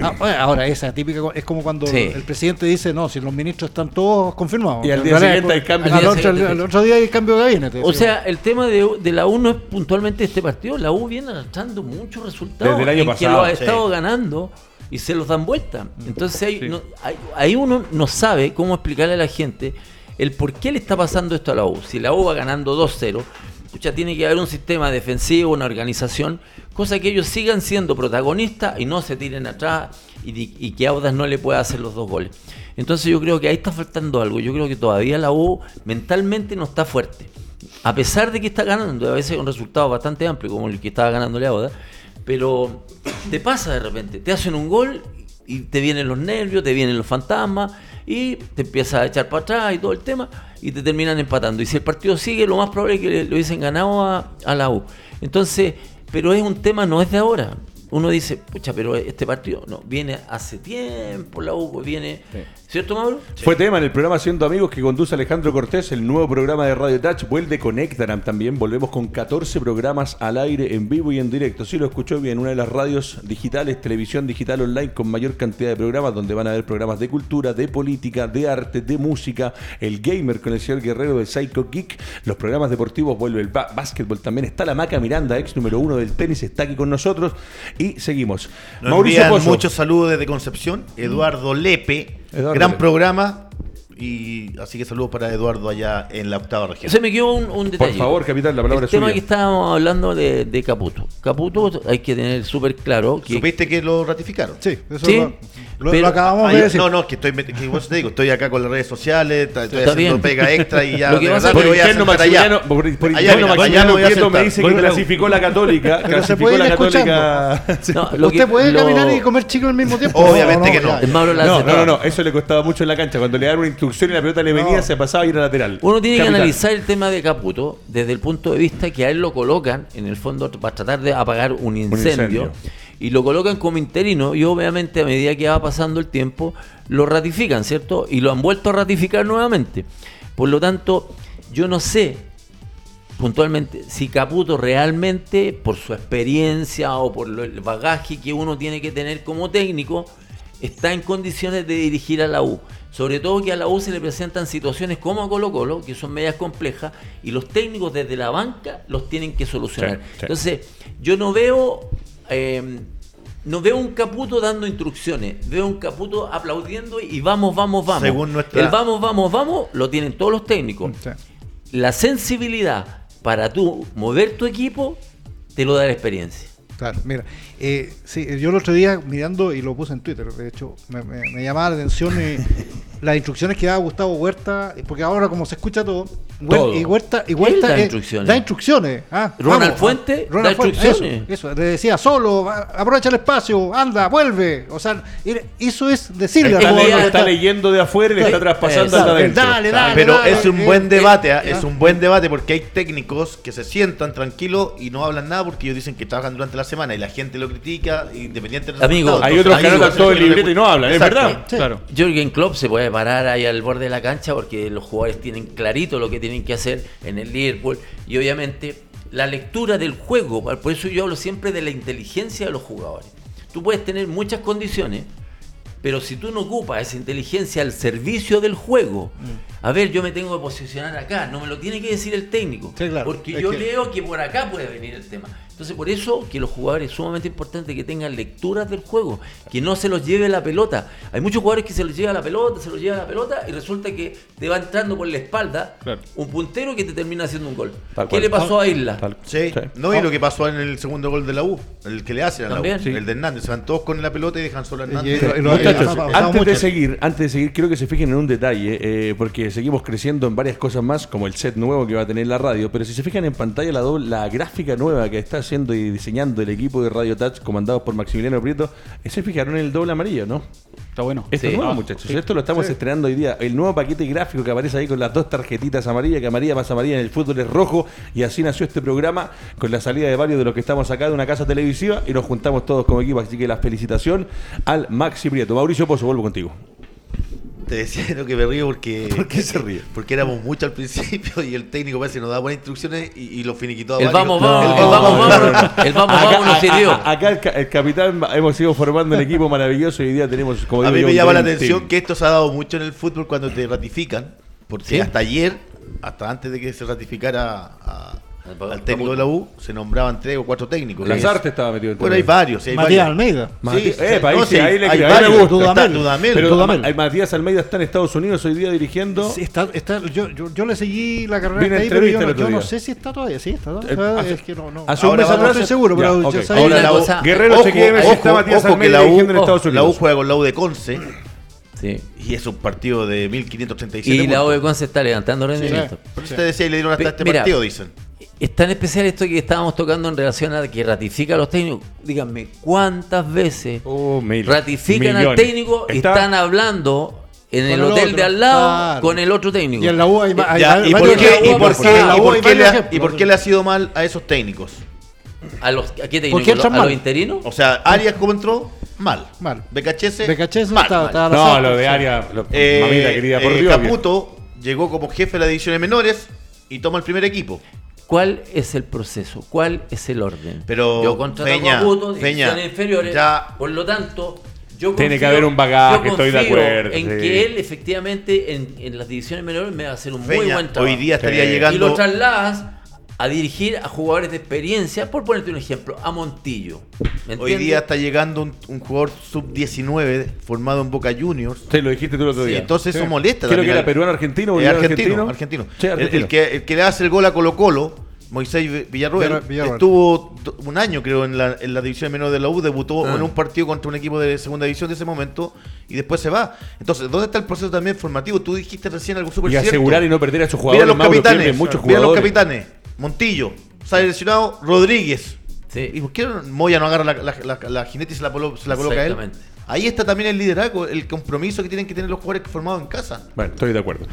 Ah, ahora, esa típica es como cuando Sí. el presidente dice: No, si los ministros están todos confirmados. Y al día siguiente hay cambio. Al, otro, al día hay cambio de gabinete. O sea, el tema de, de la U no es puntualmente este partido. La U viene arrastrando muchos resultados Desde el año en que lo ha sí. estado ganando y se los dan vuelta. Entonces ahí, no- ahí- ahí uno no sabe cómo explicarle a la gente el por qué le está pasando esto a la U. Si la U va ganando 2-0, ya tiene que haber un sistema defensivo, una organización, cosa que ellos sigan siendo protagonistas y no se tiren atrás y, que Audas no le pueda hacer los dos goles. Entonces yo creo que ahí está faltando algo. Yo creo que todavía la U mentalmente no está fuerte. A pesar de que está ganando, a veces un resultado bastante amplio, como el que estaba ganando Audas, pero te pasa de repente, te hacen un gol y te vienen los nervios, te vienen los fantasmas y te empiezas a echar para atrás y todo el tema y te terminan empatando. Y si el partido sigue, lo más probable es que le, le hubiesen ganado a, a la U. Entonces, pero es un tema, no es de ahora. Uno dice, pucha, pero este partido no viene hace tiempo, la U viene. ¿Cierto, Mauro? Fue tema en el programa Siendo Amigos que conduce Alejandro Cortés, el nuevo programa de Radio Touch. Vuelve con Ectaram también. Volvemos con 14 programas al aire, en vivo y en directo. Sí, lo escuchó bien. Una de las radios digitales, televisión digital online con mayor cantidad de programas, donde van a haber programas de cultura, de política, de arte, de música. El gamer con el señor Guerrero de Psycho Geek. Los programas deportivos vuelve el básquetbol también. Está la Maca Miranda, ex número uno del tenis, está aquí con nosotros. Y seguimos. Nos envían muchos saludos desde Concepción. Eduardo Lepe, Gran programa. Y así que saludos para Eduardo allá en la octava región. Se me quedó un, un detalle. Por favor, capitán, la palabra El tema suya. que estábamos hablando de, de Caputo. Caputo hay que tener súper claro que ¿Supiste que lo ratificaron? Sí, eso Sí, lo, lo- pero- lo acabamos de decir. no, no, que estoy, que igual te digo, estoy acá con las redes sociales, estoy Está haciendo bien. pega extra y ya Lo que pasa es Por interno Maximiliano, allá. por, por interno Allá, mira, allá Maximiliano me voy a Prieto me sentar. dice que Bueno, clasificó la Católica. Pero se clasificó puede ir la. Católica. Sí. No, lo ¿Usted que- puede lo- caminar y comer chico al mismo tiempo? Obviamente que no. No, no, no, eso le costaba mucho en la cancha. Cuando le daban una y la pelota le venía, No. se pasaba y era lateral. Uno tiene que analizar el tema de Caputo desde el punto de vista que a él lo colocan, en el fondo, para tratar de apagar un incendio, incendio. y lo colocan como interino, y obviamente a medida que va pasando el tiempo, lo ratifican, ¿cierto? Y lo han vuelto a ratificar nuevamente. Por lo tanto, yo no sé puntualmente si Caputo realmente, por su experiencia o por el bagaje que uno tiene que tener como técnico, está en condiciones de dirigir a la U. Sobre todo que a la U se le presentan situaciones como a Colo Colo, que son medias complejas, y los técnicos desde la banca los tienen que solucionar. Sí, sí. Entonces, yo no veo... eh, no veo un Caputo dando instrucciones, veo un Caputo aplaudiendo y vamos, vamos, vamos. Según nuestra- El vamos, vamos, vamos lo tienen todos los técnicos Sí. la sensibilidad para tú mover tu equipo te lo da la experiencia. Claro, mira, eh, sí, yo el otro día mirando y lo puse en Twitter, de hecho, me, me- me llamaba la atención eh, las instrucciones que daba Gustavo Huerta, porque ahora como se escucha todo, Todo. y Huerta, y Huerta da eh, instrucciones. da instrucciones. ah, Ronald vamos, Fuente ah, Ronald da Fuente, instrucciones. Eso, eso, le decía solo, aprovecha el espacio, anda, vuelve. O sea, eso es decirle Está, le- jugador, está leyendo de afuera y le está traspasando adentro. Dale, dale. Pero dale, es un eh, buen eh, debate, ¿ah? eh, es un buen debate porque hay técnicos que se sientan tranquilos y no hablan nada porque ellos dicen que trabajan durante la semana y la gente lo critica independiente del Amigo, resultado. Hay otros que anotan todo el libreto y no hablan, es verdad. Claro. Jürgen Klopp se puede parar ahí al borde de la cancha porque los jugadores tienen clarito lo que tienen que hacer en el Liverpool y obviamente la lectura del juego, por eso yo hablo siempre de la inteligencia de los jugadores. Tú puedes tener muchas condiciones, pero si tú no ocupas esa inteligencia al servicio del juego, Mm. a ver, yo me tengo que posicionar acá, no me lo tiene que decir el técnico, Sí, claro. porque Es yo que- leo que por acá puede venir el tema. Entonces, por eso que los jugadores es sumamente importante que tengan lecturas del juego, que no se los lleve la pelota. Hay muchos jugadores que se los lleva la pelota, se los lleva la pelota y resulta que te va entrando por la espalda Claro. un puntero que te termina haciendo un gol. Tal ¿Qué cual. le pasó a Isla? Tal- Sí, sí. no, y lo que pasó en el segundo gol de la U, el que le hacen a la También. U, Sí. el de Hernández, se van todos con la pelota y dejan solo a Hernández. y- y Muchachos, antes de seguir, antes de seguir, quiero que se fijen en un detalle, eh, porque seguimos creciendo en varias cosas más, como el set nuevo que va a tener la radio, pero si se fijan en pantalla la, doble- la gráfica nueva que está haciendo y diseñando el equipo de Radio Touch, comandados por Maximiliano Prieto, eh, se fijaron en el doble amarillo, ¿no? Está bueno. Esto Sí. es nuevo, Ah, muchachos. sí. Esto lo estamos estrenando hoy día. El nuevo paquete gráfico que aparece ahí con las dos tarjetitas amarillas, que amarilla más amarilla en el fútbol es rojo. Y así nació este programa con la salida de varios de los que estamos acá de una casa televisiva y nos juntamos todos como equipo. Así que la felicitación al Maxi Prieto. Mauricio Pozo, vuelvo contigo. Te decía lo que me río porque. ¿Por qué se ríe? Porque éramos muchos al principio y el técnico parece que nos daba buenas instrucciones y, y lo finiquitó a El vamos, vamos, El el vamos, vamos, el vamos, Acá- vamos no a- sirvió. Acá el, ca- el capitán hemos ido formando el equipo maravilloso y hoy día tenemos como A digo mí me un llama la atención team. que esto se ha dado mucho en el fútbol cuando te ratifican, porque Sí. hasta ayer, hasta antes de que se ratificara a- Al- técnico de la U, se nombraban tres o cuatro técnicos. Artes estaba metido en Bueno, hay varios. sí, hay Matías varios. Almeida. Sí, Epa, ahí no, sí, sí, ahí le hay me varios. Está Dudamel. Dudamel. Pero Dudamel. Matías Almeida está en Estados Unidos hoy día dirigiendo. Sí, está, está, yo, yo, yo le seguí la carrera hasta ahí, pero yo, no, yo sé si está todavía. Sí, está Eh, todavía. hace- es que no, no. hace un mes atrás estoy seguro, pero Ya, Ahora la U- Guerrero Ojo, se quiere ver si está Almeida la U- dirigiendo en Estados La U Unidos. juega con la U de Conce Sí. y es un partido de 1537 Y la puntos. OECON se está levantando rendimiento. Por eso te decía, y le dieron hasta este partido, dicen. Es tan especial esto que estábamos tocando en relación a que ratifica a los técnicos. Díganme, ¿cuántas veces Oh, mil- ratifican al millones. técnico y Está- están hablando en el el hotel otro, de al lado claro. con el otro técnico? Y en la U hay, hay Ya, va- ¿y, por varios- qué, y, la U por ha qué- pasado. y en la U por hay qué varios le ha- ejemplos. y por qué le ha sido mal a esos técnicos? ¿A, los, ¿A qué técnico? ¿Por qué ¿A los- entran ¿A los interinos? O sea, Arias como entró, mal. Mal. BKHS, BKHS mal. está- mal. está a la No, lo de sí. área, lo- Eh, mamita querida, por eh, Dios. Caputo llegó como jefe de las divisiones menores y toma el primer equipo. ¿Cuál es el proceso? ¿Cuál es el orden? Pero, yo contrato Feña, a inferiores, ya- por lo tanto, yo Tiene confío- que haber un bagaje, estoy de acuerdo, En sí. que él efectivamente en, en las divisiones menores me va a hacer un muy buen trabajo. hoy día estaría Sí. llegando. Y lo trasladas a dirigir a jugadores de experiencia, por ponerte un ejemplo, a Montillo. ¿Me Hoy día está llegando un, un jugador sub-19 formado en Boca Juniors. Sí, lo dijiste tú el otro Sí, día. entonces Sí. eso molesta. Creo también que era peruano argentino, Eh, argentino, argentino. Sí, El- argentino. El, que, el que le hace el gol a Colo Colo, Moisés Villarroel, Villar- Villarroel. estuvo un año creo en la, en la división menor de la U, debutó Ah. en un partido contra un equipo de segunda división de ese momento y después se va. Entonces, ¿dónde está el proceso también formativo? Tú dijiste recién algo súper Y cierto. asegurar y no perder a esos Mira jugadores. los Mauro, capitanes, muchos mira los jugadores. capitanes. Montillo, sale lesionado, Rodríguez. Sí. ¿Y por qué Moya no agarra la, la, la- la jineta y se la, polo- se la coloca a él? Ahí está también el liderazgo, el compromiso que tienen que tener los jugadores formados en casa. Bueno, estoy de acuerdo.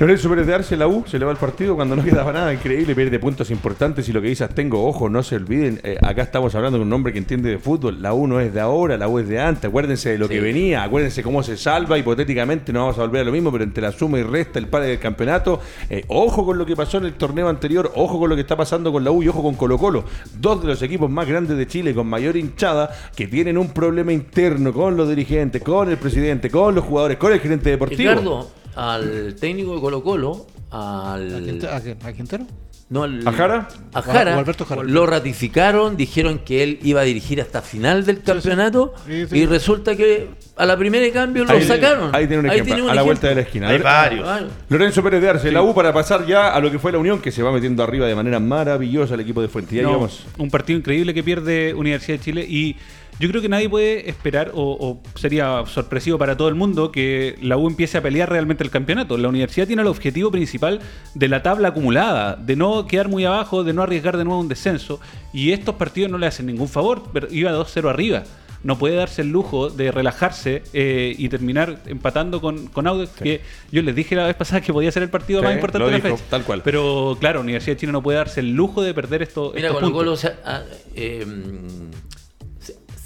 Lorenzo Pérez de Arce, la U, se le va el partido cuando no quedaba nada, increíble, pierde puntos importantes y lo que dices, tengo ojo, no se olviden, eh, acá estamos hablando de un hombre que entiende de fútbol, la U no es de ahora, la U es de antes, acuérdense de lo Sí. que venía, acuérdense cómo se salva, hipotéticamente no vamos a volver a lo mismo, pero entre la suma y resta el par del campeonato, eh, ojo con lo que pasó en el torneo anterior, ojo con lo que está pasando con la U y ojo con Colo Colo, dos de los equipos más grandes de Chile con mayor hinchada, que tienen un problema interno con los dirigentes, con el presidente, con los jugadores, con el gerente deportivo. Ricardo, al técnico de Colo Colo, ¿A quién- al... a Quintero? No, al- ¿A Jara? A Jara, O Alberto Jara. lo ratificaron, dijeron que él iba a dirigir hasta final del campeonato Sí, sí. y resulta que a la primera de cambio lo Ahí- sacaron. ahí tiene un ejemplo, a la vuelta de la esquina. Hay varios. Lorenzo Pérez de Arce, la U para pasar ya a lo que fue la Unión, que se va metiendo arriba de manera maravillosa el equipo de Fuente. Ya No, llevamos. un partido increíble que pierde Universidad de Chile y yo creo que nadie puede esperar, o, o sería sorpresivo para todo el mundo, que la U empiece a pelear realmente el campeonato. La universidad tiene el objetivo principal de la tabla acumulada, de no quedar muy abajo, de no arriesgar de nuevo un descenso. Y estos partidos no le hacen ningún favor, pero iba 2-0 arriba no puede darse el lujo de relajarse eh, y terminar empatando con, con Audax, que yo les dije la vez pasada que podía ser el partido Sí, más importante lo de la dijo, fecha. tal cual. Pero claro, Universidad de Chile no puede darse el lujo de perder esto, Mira, estos Colo puntos. se, ah, eh,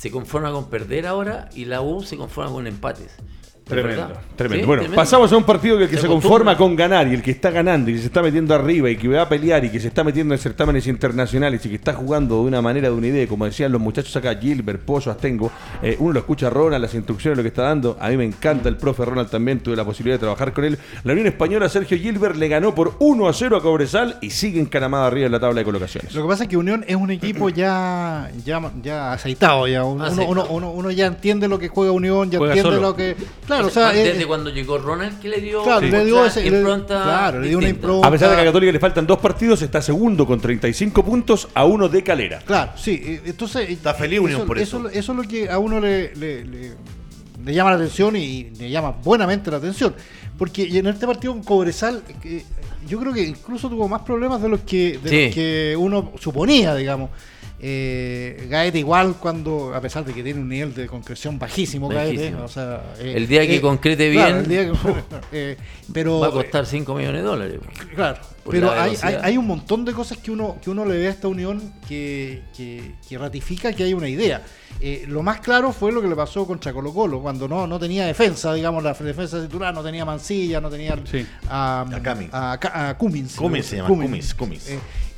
se, conforma con perder ahora y la U se conforma con empates. ¿Es Tremendo, tremendo. Sí, Bueno, tremendo. pasamos a un partido que el que se, Se conforma con ganar y el que está ganando y que se está metiendo arriba y que va a pelear y que se está metiendo en certámenes internacionales y que está jugando de una manera, de una idea, como decían los muchachos acá, Gilbert, Pollo, Astengo, eh, uno lo escucha a Ronald, las instrucciones, lo que está dando. A mí me encanta el profe Ronald también, tuve la posibilidad de trabajar con él. La Unión Española, Sergio Gilbert, le ganó por 1 a 0 a Cobresal y sigue encaramada arriba en la tabla de colocaciones. Lo que pasa es que Unión es un equipo ya, ya, ya aceitado, ya. Uno, Aceitado. uno, uno, uno ya entiende lo que juega Unión, ya Juega entiende solo. lo que. Claro, o sea, desde es- cuando llegó Ronald que le dio, Claro, le dio ese- le- impronta claro, le dio una impronta. A pesar de que a Católica le faltan dos partidos, está segundo con 35 puntos a uno de Calera. Claro, sí. eh, Entonces. Está feliz Unión por eso. Eso es lo que a uno le, le- le- le llama la atención y le llama buenamente la atención. Porque en este partido con Cobresal, eh, yo creo que incluso tuvo más problemas de los que, de Sí. los que uno suponía, digamos. Eh, Gaete igual cuando, a pesar de que tiene un nivel de concreción bajísimo, Gaete, Bajísimo. o sea, eh, El día que eh, concrete claro, bien, el día que- eh, pero Va a costar 5 millones de dólares. Claro, por pero la hay, hay, hay un montón de cosas que uno, que uno le ve a esta unión que, que- que ratifica que hay una idea. Eh, lo más claro fue lo que le pasó contra Colo Colo, cuando no, no tenía defensa, digamos, la defensa titular, no tenía Mancilla, no tenía Sí. a, A Cami. a, Ca- a Cummins. Cummins se llama, Cummins, Cummins.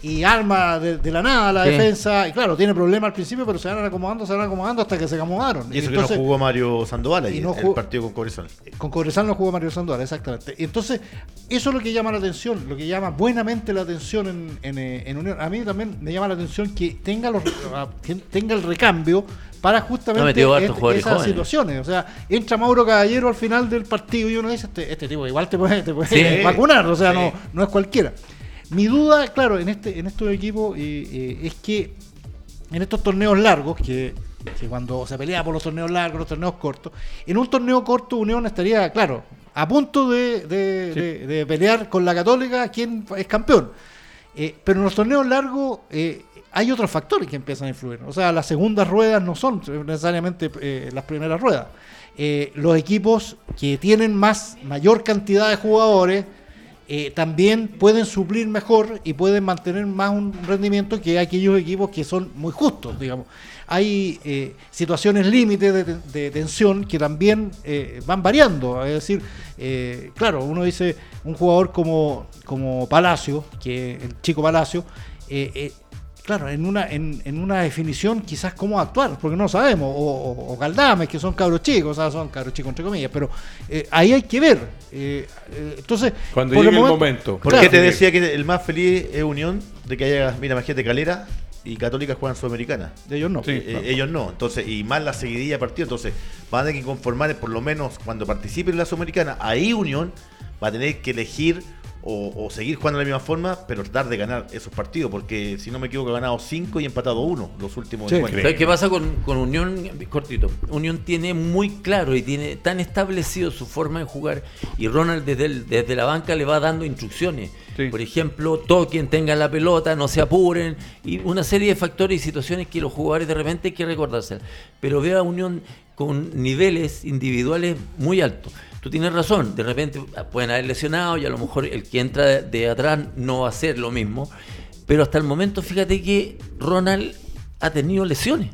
Y arma de, de la nada la Sí. defensa, y claro, tiene problemas al principio, pero se van acomodando, se van acomodando hasta que se acomodaron. Y eso Entonces, que no jugó Mario Sandoval ahí, y no el partido con Cobresal. con Cobresal no jugó Mario Sandoval, exactamente. Entonces, eso es lo que llama la atención, lo que llama buenamente la atención en, en, eh, en Unión. A mí también me llama la atención que tenga los que tenga el recambio para justamente et- jugadores esas jóvenes. situaciones. O sea, entra Mauro Caballero al final del partido y uno dice, este, este tipo igual te puede, te puede Sí. vacunar, o sea, Sí. no, no es cualquiera. Mi duda, claro, en este en estos equipos eh, eh, es que en estos torneos largos, que, que cuando se pelea por los torneos largos, los torneos cortos, en un torneo corto Unión estaría, claro, a punto de, de- de- de pelear con la Católica quién es campeón. Eh, pero en los torneos largos eh, hay otros factores que empiezan a influir. O sea, las segundas ruedas no son necesariamente eh, las primeras ruedas. Los equipos que tienen más mayor cantidad de jugadores eh, también pueden suplir mejor y pueden mantener más un rendimiento que aquellos equipos que son muy justos, digamos. Hay eh, situaciones límites de, tensión que también eh, van variando. Es decir, claro, uno dice un jugador como, como Palacio, que el chico Palacio, claro, en una, en, en una definición quizás cómo actuar, porque no sabemos, o, o, o Galdames, que son cabros chicos, o sea, son cabros chicos entre comillas, pero eh, ahí hay que ver. eh, eh, entonces, Cuando llegue el momento. ¿Por Claro. qué te decía que el más feliz es Unión de que haya, mira, imagínate Calera y Católica juegan Sudamericana? ellos no. Sí. Eh, ellos no, entonces, y más la seguidilla de partido, entonces van a tener que conformar por lo menos cuando participen en la Sudamericana, ahí Unión va a tener que elegir o, o seguir jugando de la misma forma, pero tratar de ganar esos partidos, porque si no me equivoco ha ganado 5 y empatado 1 los últimos Sí, encuentros. ¿Sabes qué pasa con, con Unión? Cortito. Unión tiene muy claro y tiene tan establecido su forma de jugar y Ronald desde, el- desde la banca le va dando instrucciones. Sí. Por ejemplo, toquen, tengan la pelota, no se apuren y una serie de factores y situaciones que los jugadores de repente hay que recordarse. Pero veo a Unión con niveles individuales muy altos. Tú tienes razón, de repente pueden haber lesionado y a lo mejor el que entra de, de atrás no va a ser lo mismo. Pero hasta el momento, fíjate que Ronald ha tenido lesiones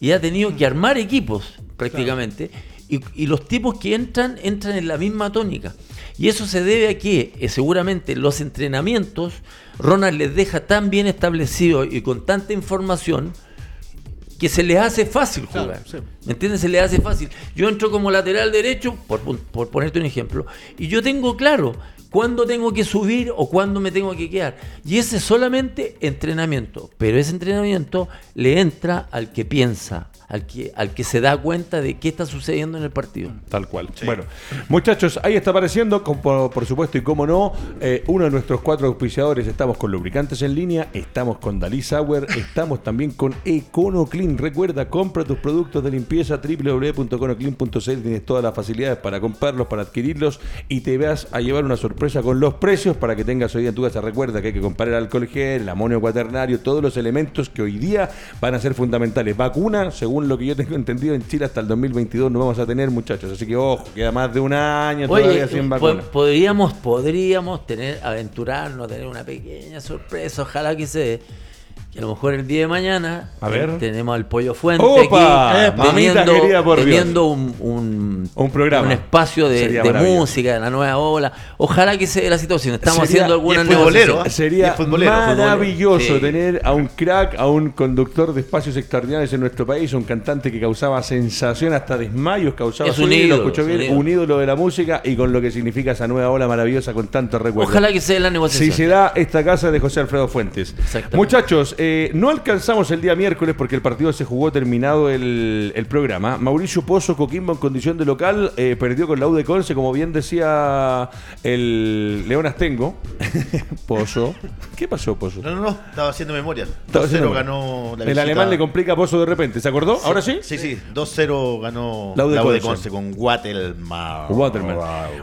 y ha tenido que armar equipos prácticamente. Y, y los tipos que entran, entran en la misma tónica. Y eso se debe a que eh, seguramente los entrenamientos, Ronald les deja tan bien establecido y con tanta información que se les hace fácil Claro, jugar. sí. ¿Me entiendes? Se les hace fácil. Yo entro como lateral derecho, por, por ponerte un ejemplo, y yo tengo claro cuándo tengo que subir o cuándo me tengo que quedar. Y ese es solamente entrenamiento. Pero ese entrenamiento le entra al que piensa, al que, al que se da cuenta de qué está sucediendo en el partido. Tal cual. Bueno, muchachos, ahí está apareciendo, por, por supuesto, y cómo no, eh, uno de nuestros cuatro auspiciadores. Estamos con Lubricantes en línea, estamos con Dalí Sauer, estamos también con EconoClean. Recuerda, compra tus productos de limpieza www.econoclean.cl. Tienes todas las facilidades para comprarlos, para adquirirlos y te vas a llevar una sorpresa con los precios para que tengas hoy día en tu casa. Recuerda que hay que comprar el alcohol gel, el amonio cuaternario, todos los elementos que hoy día van a ser fundamentales. Vacuna, según lo que yo tengo entendido, en Chile hasta el 2022 no vamos a tener, muchachos. Así que ojo, queda más de un año todavía sin vacuna. podríamos, podríamos tener, aventurarnos, tener una pequeña sorpresa, ojalá que se. Que a lo mejor el día de mañana A ver. eh, tenemos al Pollo Fuente ¡Opa! aquí teniendo, querida, por Dios. teniendo un, un, Un programa. un espacio de, música, de la nueva ola. Ojalá que se dé la situación. Estamos Sería- haciendo y futbolero, negociaciones. ¿eh? Sería Y futbolero, maravilloso futbolero. Tener a un crack, a un conductor de espacios extraordinarios en nuestro país, un cantante que causaba sensación hasta desmayos, causaba Es un lo ídolo, bien, ídolo. un ídolo de la música y con lo que significa esa nueva ola maravillosa con tanto recuerdo. Ojalá que se dé la Si negociación. se da esta casa de José Alfredo Fuentes. Muchachos, eh, no alcanzamos el día miércoles porque el partido se jugó terminado el, el programa. Mauricio Pozo, Coquimbo en condición de local, eh, perdió con la U de Conce, como bien decía el León Astengo. Pozo. ¿Qué pasó, Pozo? No, no, no, estaba haciendo memoria. 2-0 Estaba haciendo- ganó la El visita- alemán le complica a Pozo de repente. ¿Se acordó? ¿Ahora sí? Sí, sí, 2-0 ganó La U de U de, Conce. Conce con. Waterman.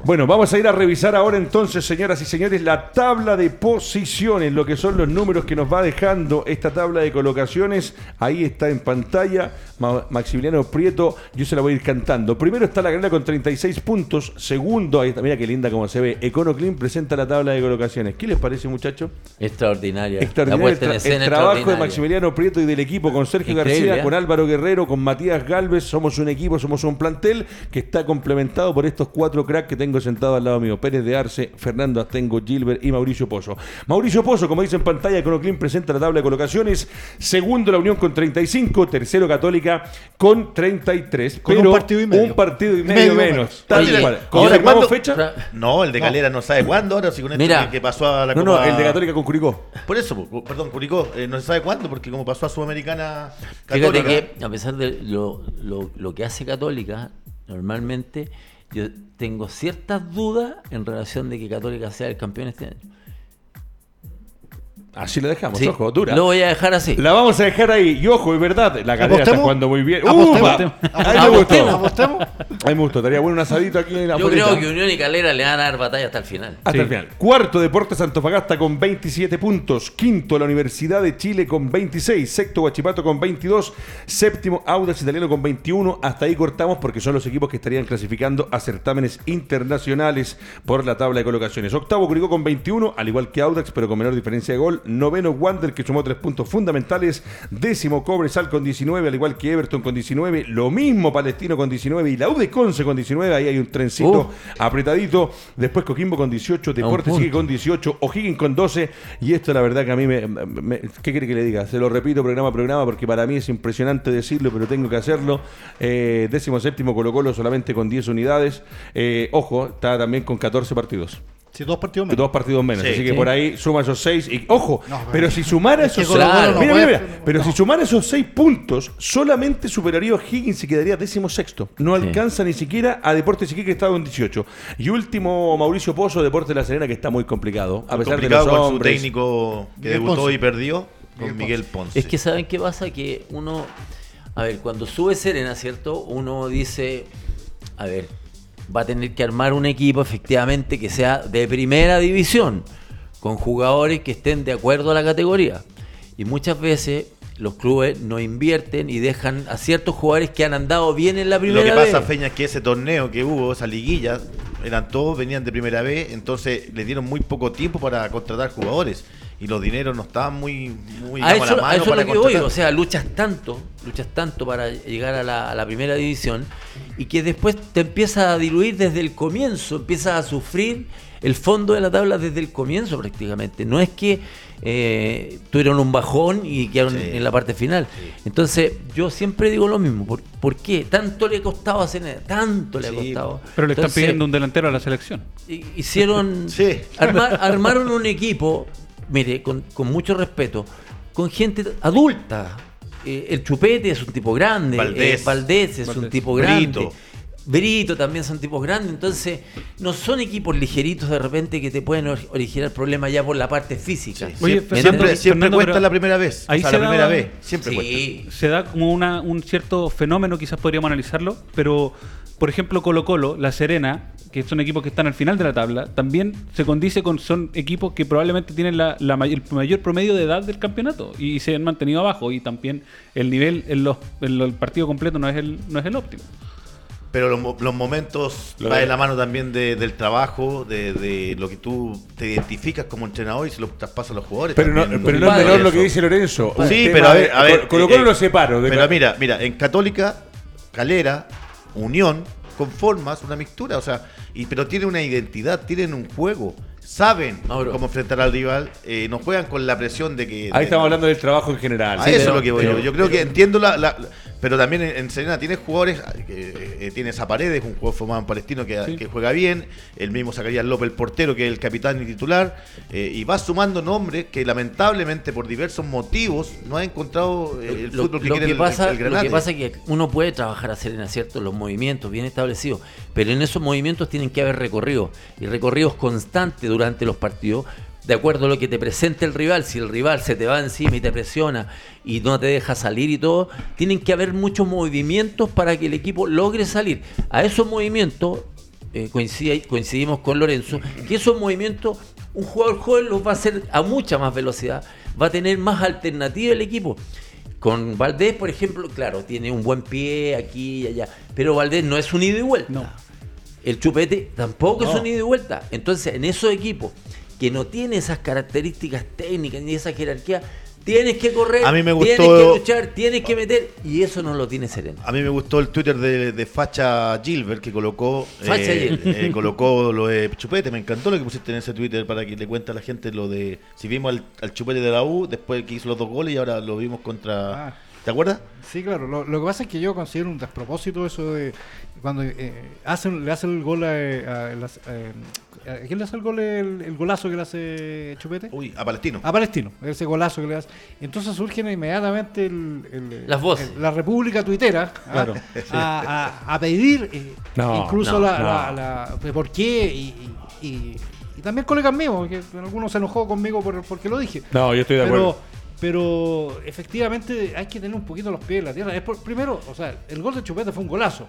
Bueno, vamos a ir a revisar ahora entonces, señoras y señores, la tabla de posiciones, lo que son los números que nos va dejando esta tabla de colocaciones. Ahí está en pantalla Ma- Maximiliano Prieto, yo se la voy a ir cantando. Primero está la Granada con 36 puntos, segundo, ahí está, mira qué linda como se ve. EconoClean presenta la tabla de colocaciones. ¿Qué les parece, muchachos? Extraordinaria. Extraordinario La el, tra- el trabajo de extraordinaria. Maximiliano Prieto y del equipo con Sergio Increíble, García, ¿eh? con Álvaro Guerrero, con Matías Galvez. Somos un equipo, somos un plantel que está complementado por estos cuatro cracks que tengo sentados al lado mío: Pérez de Arce, Fernando Astengo, Gilbert y Mauricio Pozo. Mauricio Pozo, como dice en pantalla, Conoclin presenta la tabla de colocaciones. Segundo, la Unión con 35. Tercero, Católica con 33. Con un partido y medio. Un partido y medio, Medio menos. menos. Tal Oye, cual. ¿ahora ¿Confirmamos cuándo? fecha? No, el de Calera no sabe cuándo ahora, si con esto Mira. que, pasó a la No, Copa... no, el de Católica con Curicó. Por eso, perdón, Curicó, eh, no se sabe cuándo, porque como pasó a Sudamericana Fíjate que a pesar de lo, lo- lo que hace Católica, normalmente yo tengo ciertas dudas en relación de que Católica sea el campeón este año. Así lo dejamos, Sí, ojo, dura. Lo voy a dejar así. La vamos a dejar ahí. Y ojo, es verdad, la cadera está jugando muy bien. ¿Apostemos? ¡Upa! A mí me gustó. ¿Apostemos? A mí me gustó. Estaría bueno un asadito aquí en la Yo creo que Unión y Calera le van a dar batalla hasta el final. Hasta Sí. el final. Cuarto, Deportes Antofagasta con 27 puntos. Quinto, la Universidad de Chile con 26. Sexto, Guachipato con 22. Séptimo, Audax Italiano con 21. Hasta ahí cortamos porque son los equipos que estarían clasificando a certámenes internacionales por la tabla de colocaciones. Octavo, Curicó con 21, al igual que Audax, pero con menor diferencia de gol. Noveno, Wander, que sumó tres puntos fundamentales. Décimo, Cobresal con 19, al igual que Everton con 19. Lo mismo, Palestino con 19 y la U de Conce con 19. Ahí hay un trencito Uh. apretadito. Después Coquimbo con 18, Deportes sigue con 18, O'Higgins con 12. Y esto, la verdad, que a mí me. me- ¿Qué quiere que le diga? Se lo repito programa a programa porque para mí es impresionante decirlo, pero tengo que hacerlo. Eh, décimo séptimo, Colo Colo solamente con 10 unidades. Eh, ojo, está también con 14 partidos. Dos partidos menos. Dos partidos menos. Sí, así que sí. por ahí suma esos 6. Y, ojo, No, pero- pero si sumara Es esos Colo Colo Claro, no mira, puede- mira, mira. Pero no. si sumara esos 6 puntos, solamente superaría a Higgins y quedaría décimo sexto. No Sí. alcanza ni siquiera a Deportes Iquique que está en 18. Y último, Mauricio Pozo, Deportes de la Serena, que está muy complicado. A pesar de complicado los con su técnico que Miguel debutó Ponce. y perdió, Miguel con Miguel Ponce. Es que ¿saben qué pasa? Que uno, a ver, cuando sube Serena, ¿cierto? Uno dice, a ver, va a tener que armar un equipo efectivamente que sea de primera división, con jugadores que estén de acuerdo a la categoría. Y muchas veces los clubes no invierten y dejan a ciertos jugadores que han andado bien en la primera Lo que pasa, vez. Feña, es que ese torneo que hubo, esa liguilla, eran todos, venían de primera vez, entonces le dieron muy poco tiempo para contratar jugadores. Y los dineros no estaban muy, muy a digamos, eso, a la a mano eso es para lo que voy, contratar. o sea, luchas tanto, luchas tanto para llegar a la, a la primera división y que después te empieza a diluir desde el comienzo, empiezas a sufrir el fondo de la tabla desde el comienzo prácticamente. No es que eh, tuvieron un bajón y quedaron Sí. en la parte final. Entonces, yo siempre digo lo mismo. ¿Por, por qué? Tanto le costaba a Zeneda, tanto le ha Sí, costado. Pero le están Entonces, pidiendo un delantero a la selección. hi- hicieron Sí. armar- armaron un equipo mire con, con mucho respeto con gente adulta eh, el Chupete es un tipo grande, Valdés. eh, Valdés es un Valdés. tipo grande. Brito. Brito también son tipos grandes, entonces no son equipos ligeritos de repente que te pueden or- originar problemas ya por la parte física. Oye, ¿Me Fernando, Siempre, siempre Fernando, cuesta la primera vez. ahí o sea, se la primera da- vez. Siempre cuesta. Sí, se da como una, un cierto fenómeno, quizás podríamos analizarlo, pero por ejemplo Colo Colo, La Serena, que son equipos que están al final de la tabla, también se condice con, son equipos que probablemente tienen la, la may- el mayor promedio de edad del campeonato y se han mantenido abajo y también el nivel en los, en los- el partido completo no es el, no es el óptimo. Pero los, mo- los momentos Lo va de- la mano también de- del trabajo, de, de lo que tú te identificas como entrenador y se lo traspasas a los jugadores. Pero no, pero no es menor lo que dice Lorenzo. Sí, pero a ver, a ver. Colo Colo eh, lo separo. de- Pero mira, mira, en Católica, Calera, Unión, conformas una mixtura, o sea, y, pero tienen una identidad, tienen un juego, saben Mauro. cómo enfrentar al rival, eh, no juegan con la presión de que. Ahí de- estamos hablando del trabajo en general. A Sí, eso pero- es lo que voy pero- yo. Yo creo que entiendo la, la- pero también en, en Serena tienes jugadores, eh, eh, tienes a Paredes, un jugador formado en Palestino que, Sí. que juega bien, el mismo Zacarías López, el portero, que es el capitán y titular, eh, y vas sumando nombres que lamentablemente por diversos motivos no ha encontrado eh, el lo, fútbol que lo quiere que el, pasa, el lo que pasa es que uno puede trabajar a Serena, ¿cierto? Los movimientos bien establecidos, pero en esos movimientos tienen que haber recorridos y recorridos constantes durante los partidos, de acuerdo a lo que te presente el rival. Si el rival se te va encima y te presiona y no te deja salir y todo, tienen que haber muchos movimientos para que el equipo logre salir. A esos movimientos eh, coincide- coincidimos con Lorenzo, que esos movimientos un jugador joven los va a hacer a mucha más velocidad, va a tener más alternativa el equipo. Con Valdés, por ejemplo, claro, tiene un buen pie aquí y allá, pero Valdés no es un ida y vuelta. No. El Chupete tampoco es un ida y vuelta. Entonces, en esos equipos que no tienen esas características técnicas ni esa jerarquía, tienes que correr, A mí me tienes gustó- que luchar, tienes que meter, y eso no lo tiene Serena. A mí me gustó el Twitter de, de Facha Gilbert que colocó Facha eh, Gilbert. eh, colocó lo de Chupete. Me encantó lo que pusiste en ese Twitter para que le cuente a la gente lo de si vimos al, al Chupete de la U después que hizo los dos goles y ahora lo vimos contra. Ah. ¿Te acuerdas? Sí, claro. Lo, lo que pasa es que yo considero un despropósito eso de cuando eh, hacen, le hacen el gol a, a- eh, ¿a quién le hace el gol el, el golazo que le hace Chupete? Uy, a Palestino. A Palestino, ese golazo que le hace. Entonces surgen inmediatamente el, el- Las voces. el- la República Tuitera ¿ah? Claro. a, a- a pedir eh, No, incluso no, la, no. la- la- de por qué y, y- y- y también colegas míos, que algunos se enojó conmigo por, porque lo dije. No, yo estoy de Pero, acuerdo. Pero efectivamente hay que tener un poquito los pies en la tierra. Es por- primero, o sea, el gol de Chupete fue un golazo.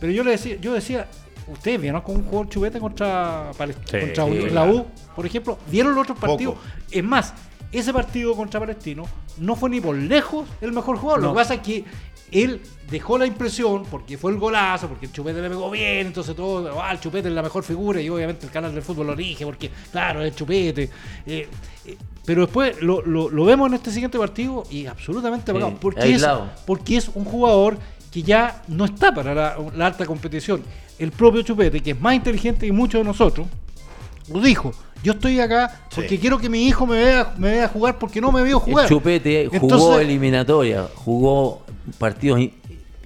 Pero yo le decía, yo decía, ustedes vieron con un jugador Chupete contra, Palest- Sí, contra sí, la. U, por ejemplo, vieron los otros Poco. partidos. Es más, ese partido contra Palestino no fue ni por lejos el mejor jugador. Lo que pasa es que él dejó la impresión, porque fue el golazo, porque el Chupete le pegó bien, entonces todo, ah, el Chupete es la mejor figura y obviamente el canal del fútbol lo rige, porque claro, es el Chupete. eh, eh, pero después lo, lo- lo vemos en este siguiente partido y absolutamente Sí, apagado, porque, es, aislado. porque es un jugador que ya no está para la, la alta competición. El propio Chupete, que es más inteligente que muchos de nosotros, lo dijo. Yo estoy acá porque Sí. quiero que mi hijo me vea, me vea jugar porque no me veo jugar. El Chupete jugó Entonces- eliminatoria, jugó partidos in-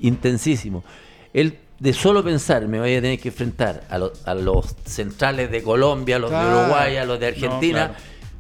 intensísimos. Él, de solo pensar, me voy a tener que enfrentar a, lo- a los centrales de Colombia, a los Claro. de Uruguay, a los de Argentina. claro.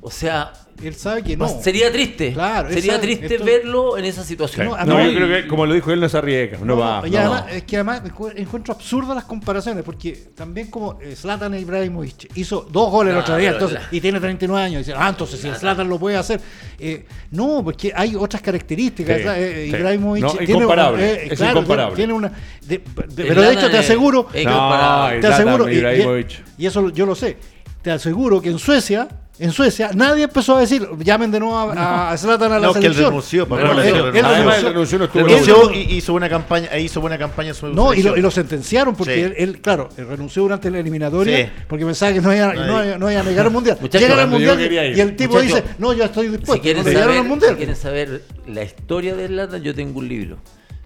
O sea, Él sabe que no. sería triste. Claro, sería sabe- triste esto- verlo en esa situación. No, yo creo que, como lo dijo él, no se arriesga. No, va. y no. además, es que además encu- encuentro absurdas las comparaciones, porque también como eh, Zlatan Ibrahimovic hizo dos goles el otro día, entonces, la- y tiene 39 años, y dice, ah, entonces si el Zlatan lo puede hacer. Eh, no, porque hay otras características. Sí, eh, sí. Ibrahimovic No, tiene incomparable, una- eh, es claro, incomparable. Tiene una, de- de- pero de hecho te aseguro, es No, incomparable. te aseguro, y- y eso yo lo sé, te aseguro que en Suecia, en Suecia, nadie empezó a decir, llamen de nuevo a, a Zlatan a la No, que él selección. renunció, no, él- él él renunció. Además, él y hizo buena campaña, e hizo buena campaña en su No, y lo, selección. y lo sentenciaron porque Sí. él, él, claro, él renunció durante la eliminatoria Sí. porque pensaba que no iba, No, no, iba- a negar al mundial. Llegan al mundial y el tipo dice, no, yo estoy Si dispuesto. quieren, cuando llegaron saber, al mundial. si quieren saber la historia de Zlatan, yo tengo un libro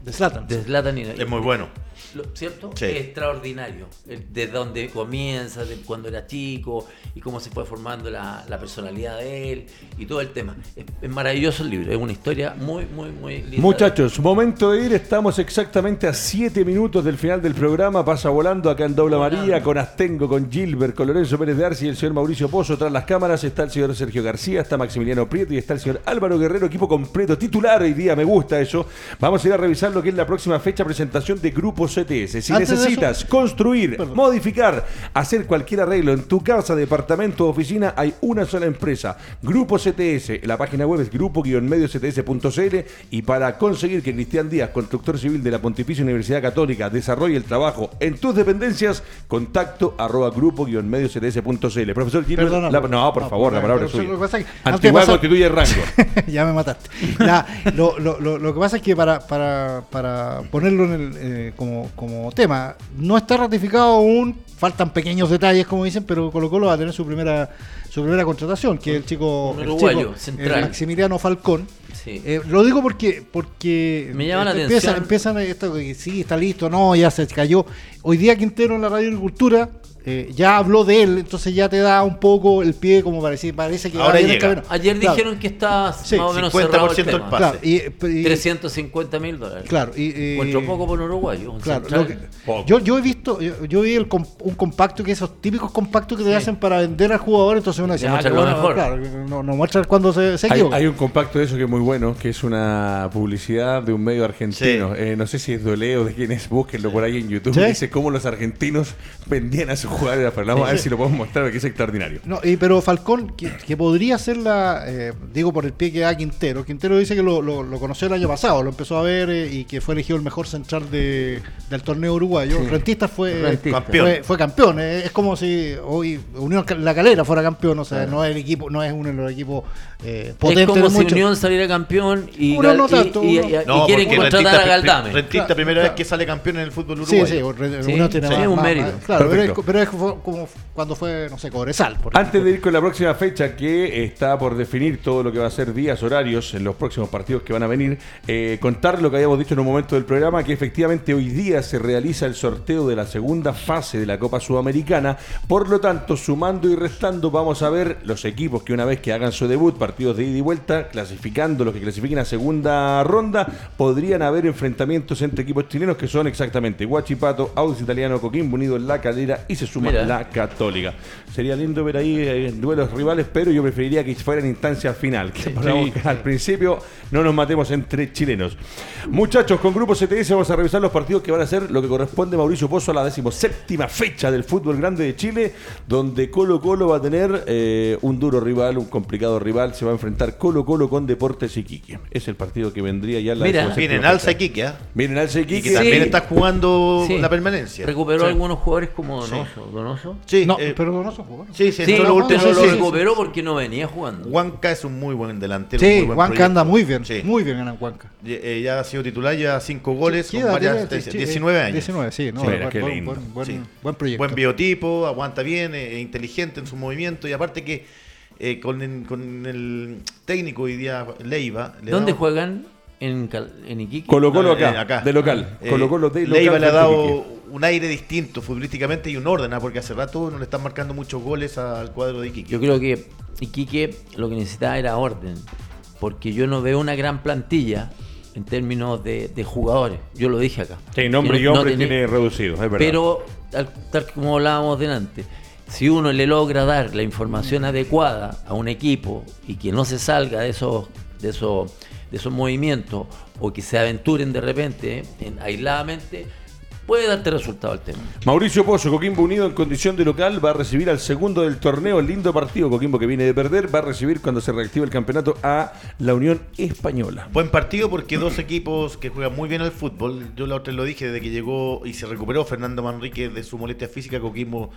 De Zlatan. de Zlatan y Es muy bueno. ¿Cierto? Sí. Es extraordinario. De dónde comienza, de cuando era chico y cómo se fue formando la, la personalidad de él y todo el tema. Es, es maravilloso el libro, es una historia muy, muy, muy linda. Muchachos, momento de ir. Estamos exactamente a 7 minutos del final del programa. Pasa volando acá en Dobla María, con Astengo, con Gilbert, con Lorenzo Pérez de Arce y el señor Mauricio Pozo. Tras las cámaras está el señor Sergio García, está Maximiliano Prieto y está el señor Álvaro Guerrero, equipo completo, titular hoy día. Me gusta eso. Vamos a ir a revisar lo que es la próxima fecha presentación de Grupo Si Antes necesitas construir, Perdón. modificar, hacer cualquier arreglo en tu casa, departamento o oficina, hay una sola empresa, Grupo CTS. La página web es grupo-mediocts.cl y para conseguir que Cristian Díaz, constructor civil de la Pontificia Universidad Católica, desarrolle el trabajo en tus dependencias, contacto arroba grupo-mediocts.cl. Profesor Gilbert, Perdona, la- por- no, por no, favor, la palabra es suya. pasar- constituye rango. ya me mataste. Ya, lo, lo- lo- lo que pasa es que para, para, para ponerlo en el, eh, como, como tema, no está ratificado aún, faltan pequeños detalles, como dicen, pero Colo Colo va a tener su primera su primera contratación, que es el chico, Un el uruguayo, chico, central. el Maximiliano Falcón. Sí. Eh, lo digo porque porque Me llama la empiezan, atención. empiezan esto que sí está listo, no, ya se cayó. Hoy día Quintero en la Radio Agricultura eh, ya habló de él, entonces ya te da un poco el pie como parece, parece que Ahora llega. Ayer Claro, dijeron que está Sí, más o menos 50% cerrado el el tema. pase. Claro, y, y- 350 mil dólares. Claro, y, y- Encuentro poco por un uruguayo. un Claro, que- yo, yo he visto, yo, yo vi el com- un compacto que esos típicos compactos que te hacen para vender al jugador, entonces Ya ah, muestra qué lo mejor. claro, no, no muestra cuando se, se Hay, equivoca. hay un compacto de eso que es muy bueno, que es una publicidad de un medio argentino. Sí. Eh, no sé si es Dole o de quién es, búsquenlo por ahí en YouTube. ¿Sí? Dice cómo los argentinos vendían a sus jugadores. Vamos a ver si lo podemos mostrar, porque es extraordinario. No, y, pero Falcón, que, que podría ser la, eh, digo por el pie que da Quintero, Quintero dice que lo, lo- lo conoció el año pasado, lo empezó a ver eh, y que fue elegido el mejor central de, del torneo uruguayo. Rentista fue Rentista. Campeón. Fue, fue campeón, eh, es como si hoy Unión La Calera fuera campeón, o sea, no es el equipo, no es uno de los equipos eh, Es potentes como de si. Unión saliera campeón y, Uno Gal- no y- tanto, y, uno- y- y No, quieren contratar Rentista, a Galdame. Rentista Claro, primera claro. vez que sale campeón en el fútbol uruguayo. sí, Re- Sí, Unión tiene sí, más- es un más- mérito. más- claro, pero es, pero es como cuando fue, no sé, Cobresal. por Antes de ir con la próxima fecha, que está por definir todo lo que va a ser días, horarios en los próximos partidos que van a venir, eh, contar lo que habíamos dicho en un momento del programa, que efectivamente hoy día se realiza el sorteo de la segunda fase de la Copa Sudamericana. Por lo tanto, sumando y restando, vamos a ver los equipos que una vez que hagan su debut, partidos de ida y vuelta, clasificando los que clasifiquen a segunda ronda, podrían haber enfrentamientos entre equipos chilenos que son exactamente Guachipato, Audax Italiano, Coquimbo Unido, La Calera y se suma Mira. la Católica. Sería lindo ver ahí eh, duelos rivales, pero yo preferiría que fuera en instancia final, que que al principio no nos matemos entre chilenos. Muchachos, con Grupo CTS vamos a revisar los partidos que van a ser lo que corresponde Mauricio Pozo a la decimoséptima fecha del fútbol grande de Chile, donde Colo Colo va a tener eh, un duro rival, un complicado rival, se va a enfrentar Colo Colo con Deportes Iquique. Es el partido que vendría ya en la Mira. decimoséptima Viene en fecha. alza Iquique, ¿ah? Viene en alza Y Iquique. que también Sí. está jugando Sí. la permanencia. Recuperó Sí. algunos jugadores como Donoso. ¿Donoso? Sí, no, eh, pero no son jugadores. sí, sí, si los- recuperó porque no venía jugando. Huanca es un muy buen delantero. Sí, muy buen Huanca proyecto. anda muy bien, Sí. muy bien en Huanca. Ya, eh, ya ha sido titular, ya cinco goles, ¿Qué con varias, tiene? Sí, 19 años. 19, sí, no, Sí, mira, buen, qué buen- lindo. buen- buen- Sí. buen proyecto. Buen biotipo, aguanta bien, eh, inteligente en su movimiento y aparte que eh, con, el, con el técnico hoy día, Leiva. le ¿Dónde da- juegan? ¿En, Iquique? Colo Colo Eh, acá, de local. Eh, Colo Colo de local. Leiva le ha dado Iquique. un aire distinto futbolísticamente y un orden, ¿ah? porque hace rato no le están marcando muchos goles al cuadro de Iquique. Yo creo que Iquique lo que necesitaba era orden, porque yo no veo una gran plantilla en términos de, de jugadores. Yo lo dije acá. Sí, nombre y no- no hombre tenía- tiene reducido, es verdad. Pero, tal, tal como hablábamos delante, si uno le logra dar la información adecuada a un equipo y que no se salga de esos, de esos, de esos movimientos o que se aventuren de repente en- aisladamente, puede darte resultado al tema. Mauricio Pozo, Coquimbo Unido en condición de local, va a recibir al segundo del torneo, el lindo partido Coquimbo que viene de perder, va a recibir cuando se reactive el campeonato a la Unión Española. Buen partido porque dos equipos que juegan muy bien al fútbol. Yo la otra lo dije desde que llegó y se recuperó Fernando Manrique de su molestia física. Coquimbo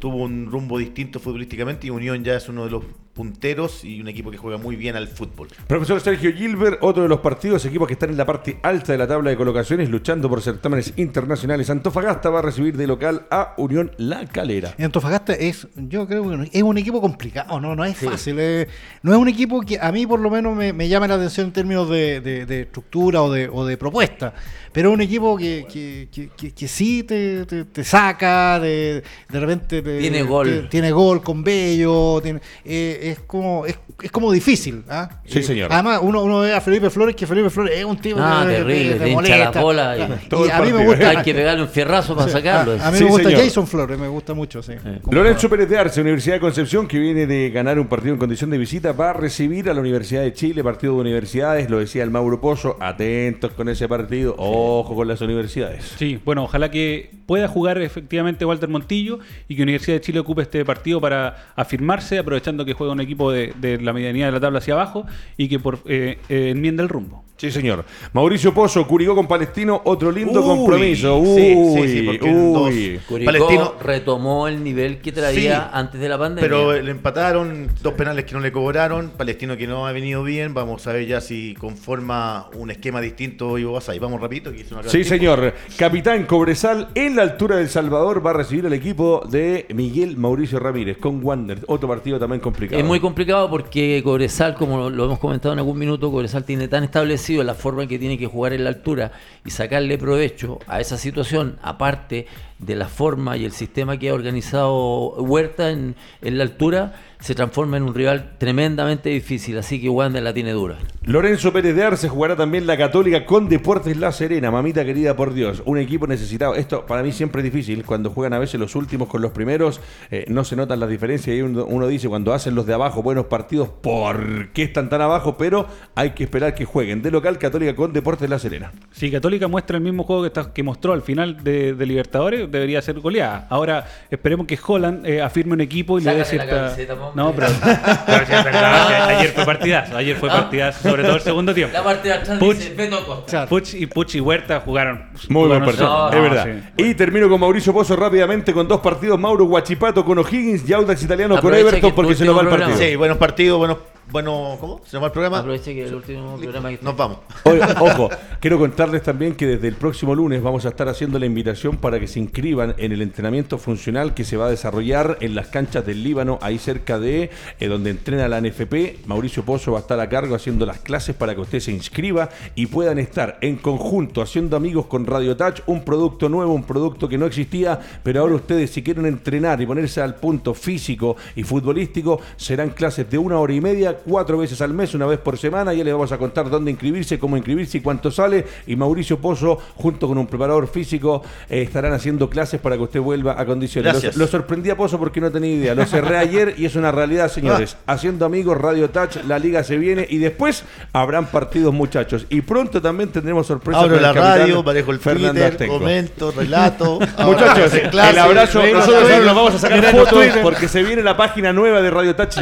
tuvo un rumbo distinto futbolísticamente y Unión ya es uno de los punteros y un equipo que juega muy bien al fútbol. Profesor Sergio Gilbert, otro de los partidos, equipos que están en la parte alta de la tabla de colocaciones, luchando por certámenes internacionales. Antofagasta va a recibir de local a Unión La Calera. Antofagasta es, yo creo que es un equipo complicado, no, no es fácil. eh, no es un equipo que a mí por lo menos me, me llama la atención en términos de, de- de estructura o de, o de propuesta. Pero es un equipo que, que, que- que- que sí te, te- te saca, de, de repente te- Tiene gol. te- tiene gol con Bello, tiene- eh, es como es, es como difícil. ¿ah? Sí, Eh, señor. Además, uno, uno ve a Felipe Flores, que Felipe Flores es un tipo Ah, que terrible, te hincha molesta. la bola y- a mí me gusta. Hay que pegarle un fierrazo para sacarlo. A mí Sí, me gusta señor. Jason Flores, me gusta mucho, sí. Lorenzo Pérez de Arce, Universidad de Concepción, que viene de ganar un partido en condición de visita, va a recibir a la Universidad de Chile, partido de universidades, lo decía el Mauro Pozo, atentos con ese partido, ojo con las universidades. Sí, bueno, ojalá que pueda jugar efectivamente Walter Montillo y que Universidad de Chile ocupe este partido para afirmarse, aprovechando que juega un equipo de, de la medianía de la tabla hacia abajo y que por eh, eh, enmienda el rumbo. Sí, señor. Mauricio Pozo, Curicó con Palestino, otro lindo Uy, compromiso. Uy, sí, sí, sí, porque en uy. dos- Curicó Palestino- retomó el nivel que traía Sí, antes de la pandemia. Pero le empataron, dos penales que no le cobraron, Palestino que no ha venido bien, vamos a ver ya si conforma un esquema distinto Ivo Basay. Vamos rapidito, que hizo una Sí, señor. Capitán Cobresal en la altura del Salvador va a recibir al equipo de Miguel Mauricio Ramírez con Wander. Otro partido también complicado. Es muy complicado porque Cobresal, como lo, lo hemos comentado en algún minuto, Cobresal tiene tan establecido la forma en que tiene que jugar en la altura y sacarle provecho a esa situación, aparte de la forma y el sistema que ha organizado Huerta en, en la altura, se transforma en un rival tremendamente difícil. Así que Wander la tiene dura. Lorenzo Pérez de Arce jugará también la Católica con Deportes La Serena, mamita querida por Dios. Un equipo necesitado. Esto para mí siempre es difícil. Cuando juegan a veces los últimos con los primeros, eh, no se notan las diferencias. Y uno, uno dice, cuando hacen los de abajo buenos partidos, ¿por qué están tan abajo? Pero hay que esperar que jueguen. De local, Católica con Deportes La Serena. Si Católica muestra el mismo juego que, está- que mostró al final de, de Libertadores, debería ser goleada. Ahora esperemos que Holland eh, afirme un equipo y le dé la cierta. camiseta, no, pero. pero sí, es verdad, ayer fue partidazo, ayer fue partidazo, sobre todo el segundo tiempo. La parte de atrás Puch, dice Costa. Puch y Puch y Huerta jugaron. Muy buen partido, no, es no, verdad. sí. Y termino con Mauricio Pozo rápidamente con dos partidos. Mauro Guachipato con O'Higgins y Audax Italiano con Everton que porque se nos va el partido. Sí, buenos partidos, buenos, bueno, ¿cómo? ¿Se llama el programa? Aproveche que el último programa que Nos vamos. Oye, ojo, quiero contarles también que desde el próximo lunes vamos a estar haciendo la invitación para que se inscriban en el entrenamiento funcional que se va a desarrollar en las canchas del Líbano, ahí cerca de eh, donde entrena la NFP. Mauricio Pozo va a estar a cargo haciendo las clases para que usted se inscriba y puedan estar en conjunto haciendo amigos con Radio Touch, un producto nuevo, un producto que no existía, pero ahora ustedes si quieren entrenar y ponerse al punto físico y futbolístico, serán clases de una hora y media, cuatro veces al mes, una vez por semana. Ya les vamos a contar dónde inscribirse, cómo inscribirse y cuánto sale. Y Mauricio Pozo, junto con un preparador físico, eh, estarán haciendo clases para que usted vuelva a condiciones. Lo, lo sorprendí a Pozo porque no tenía idea. Lo cerré ayer y es una realidad, señores. Haciendo amigos, Radio Touch, la liga se viene y después habrán partidos, muchachos. Y pronto también tendremos sorpresas. Abro la radio, manejo el Fernando Twitter, comento, relato. Muchachos, clase, el abrazo. Nosotros nos vamos a sacar fotos porque se viene la página nueva de Radio Touch.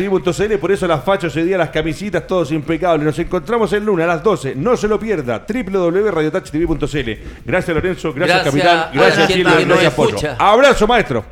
Por eso las fachos ese día, las camisitas, todos impecables. Nos encontramos el lunes a las 12. No se lo pierda. www.radiotouchtv.cl. Gracias, Lorenzo. Gracias, Gracias capitán. Gracias, nos Gracias, escucha. Abrazo, maestro.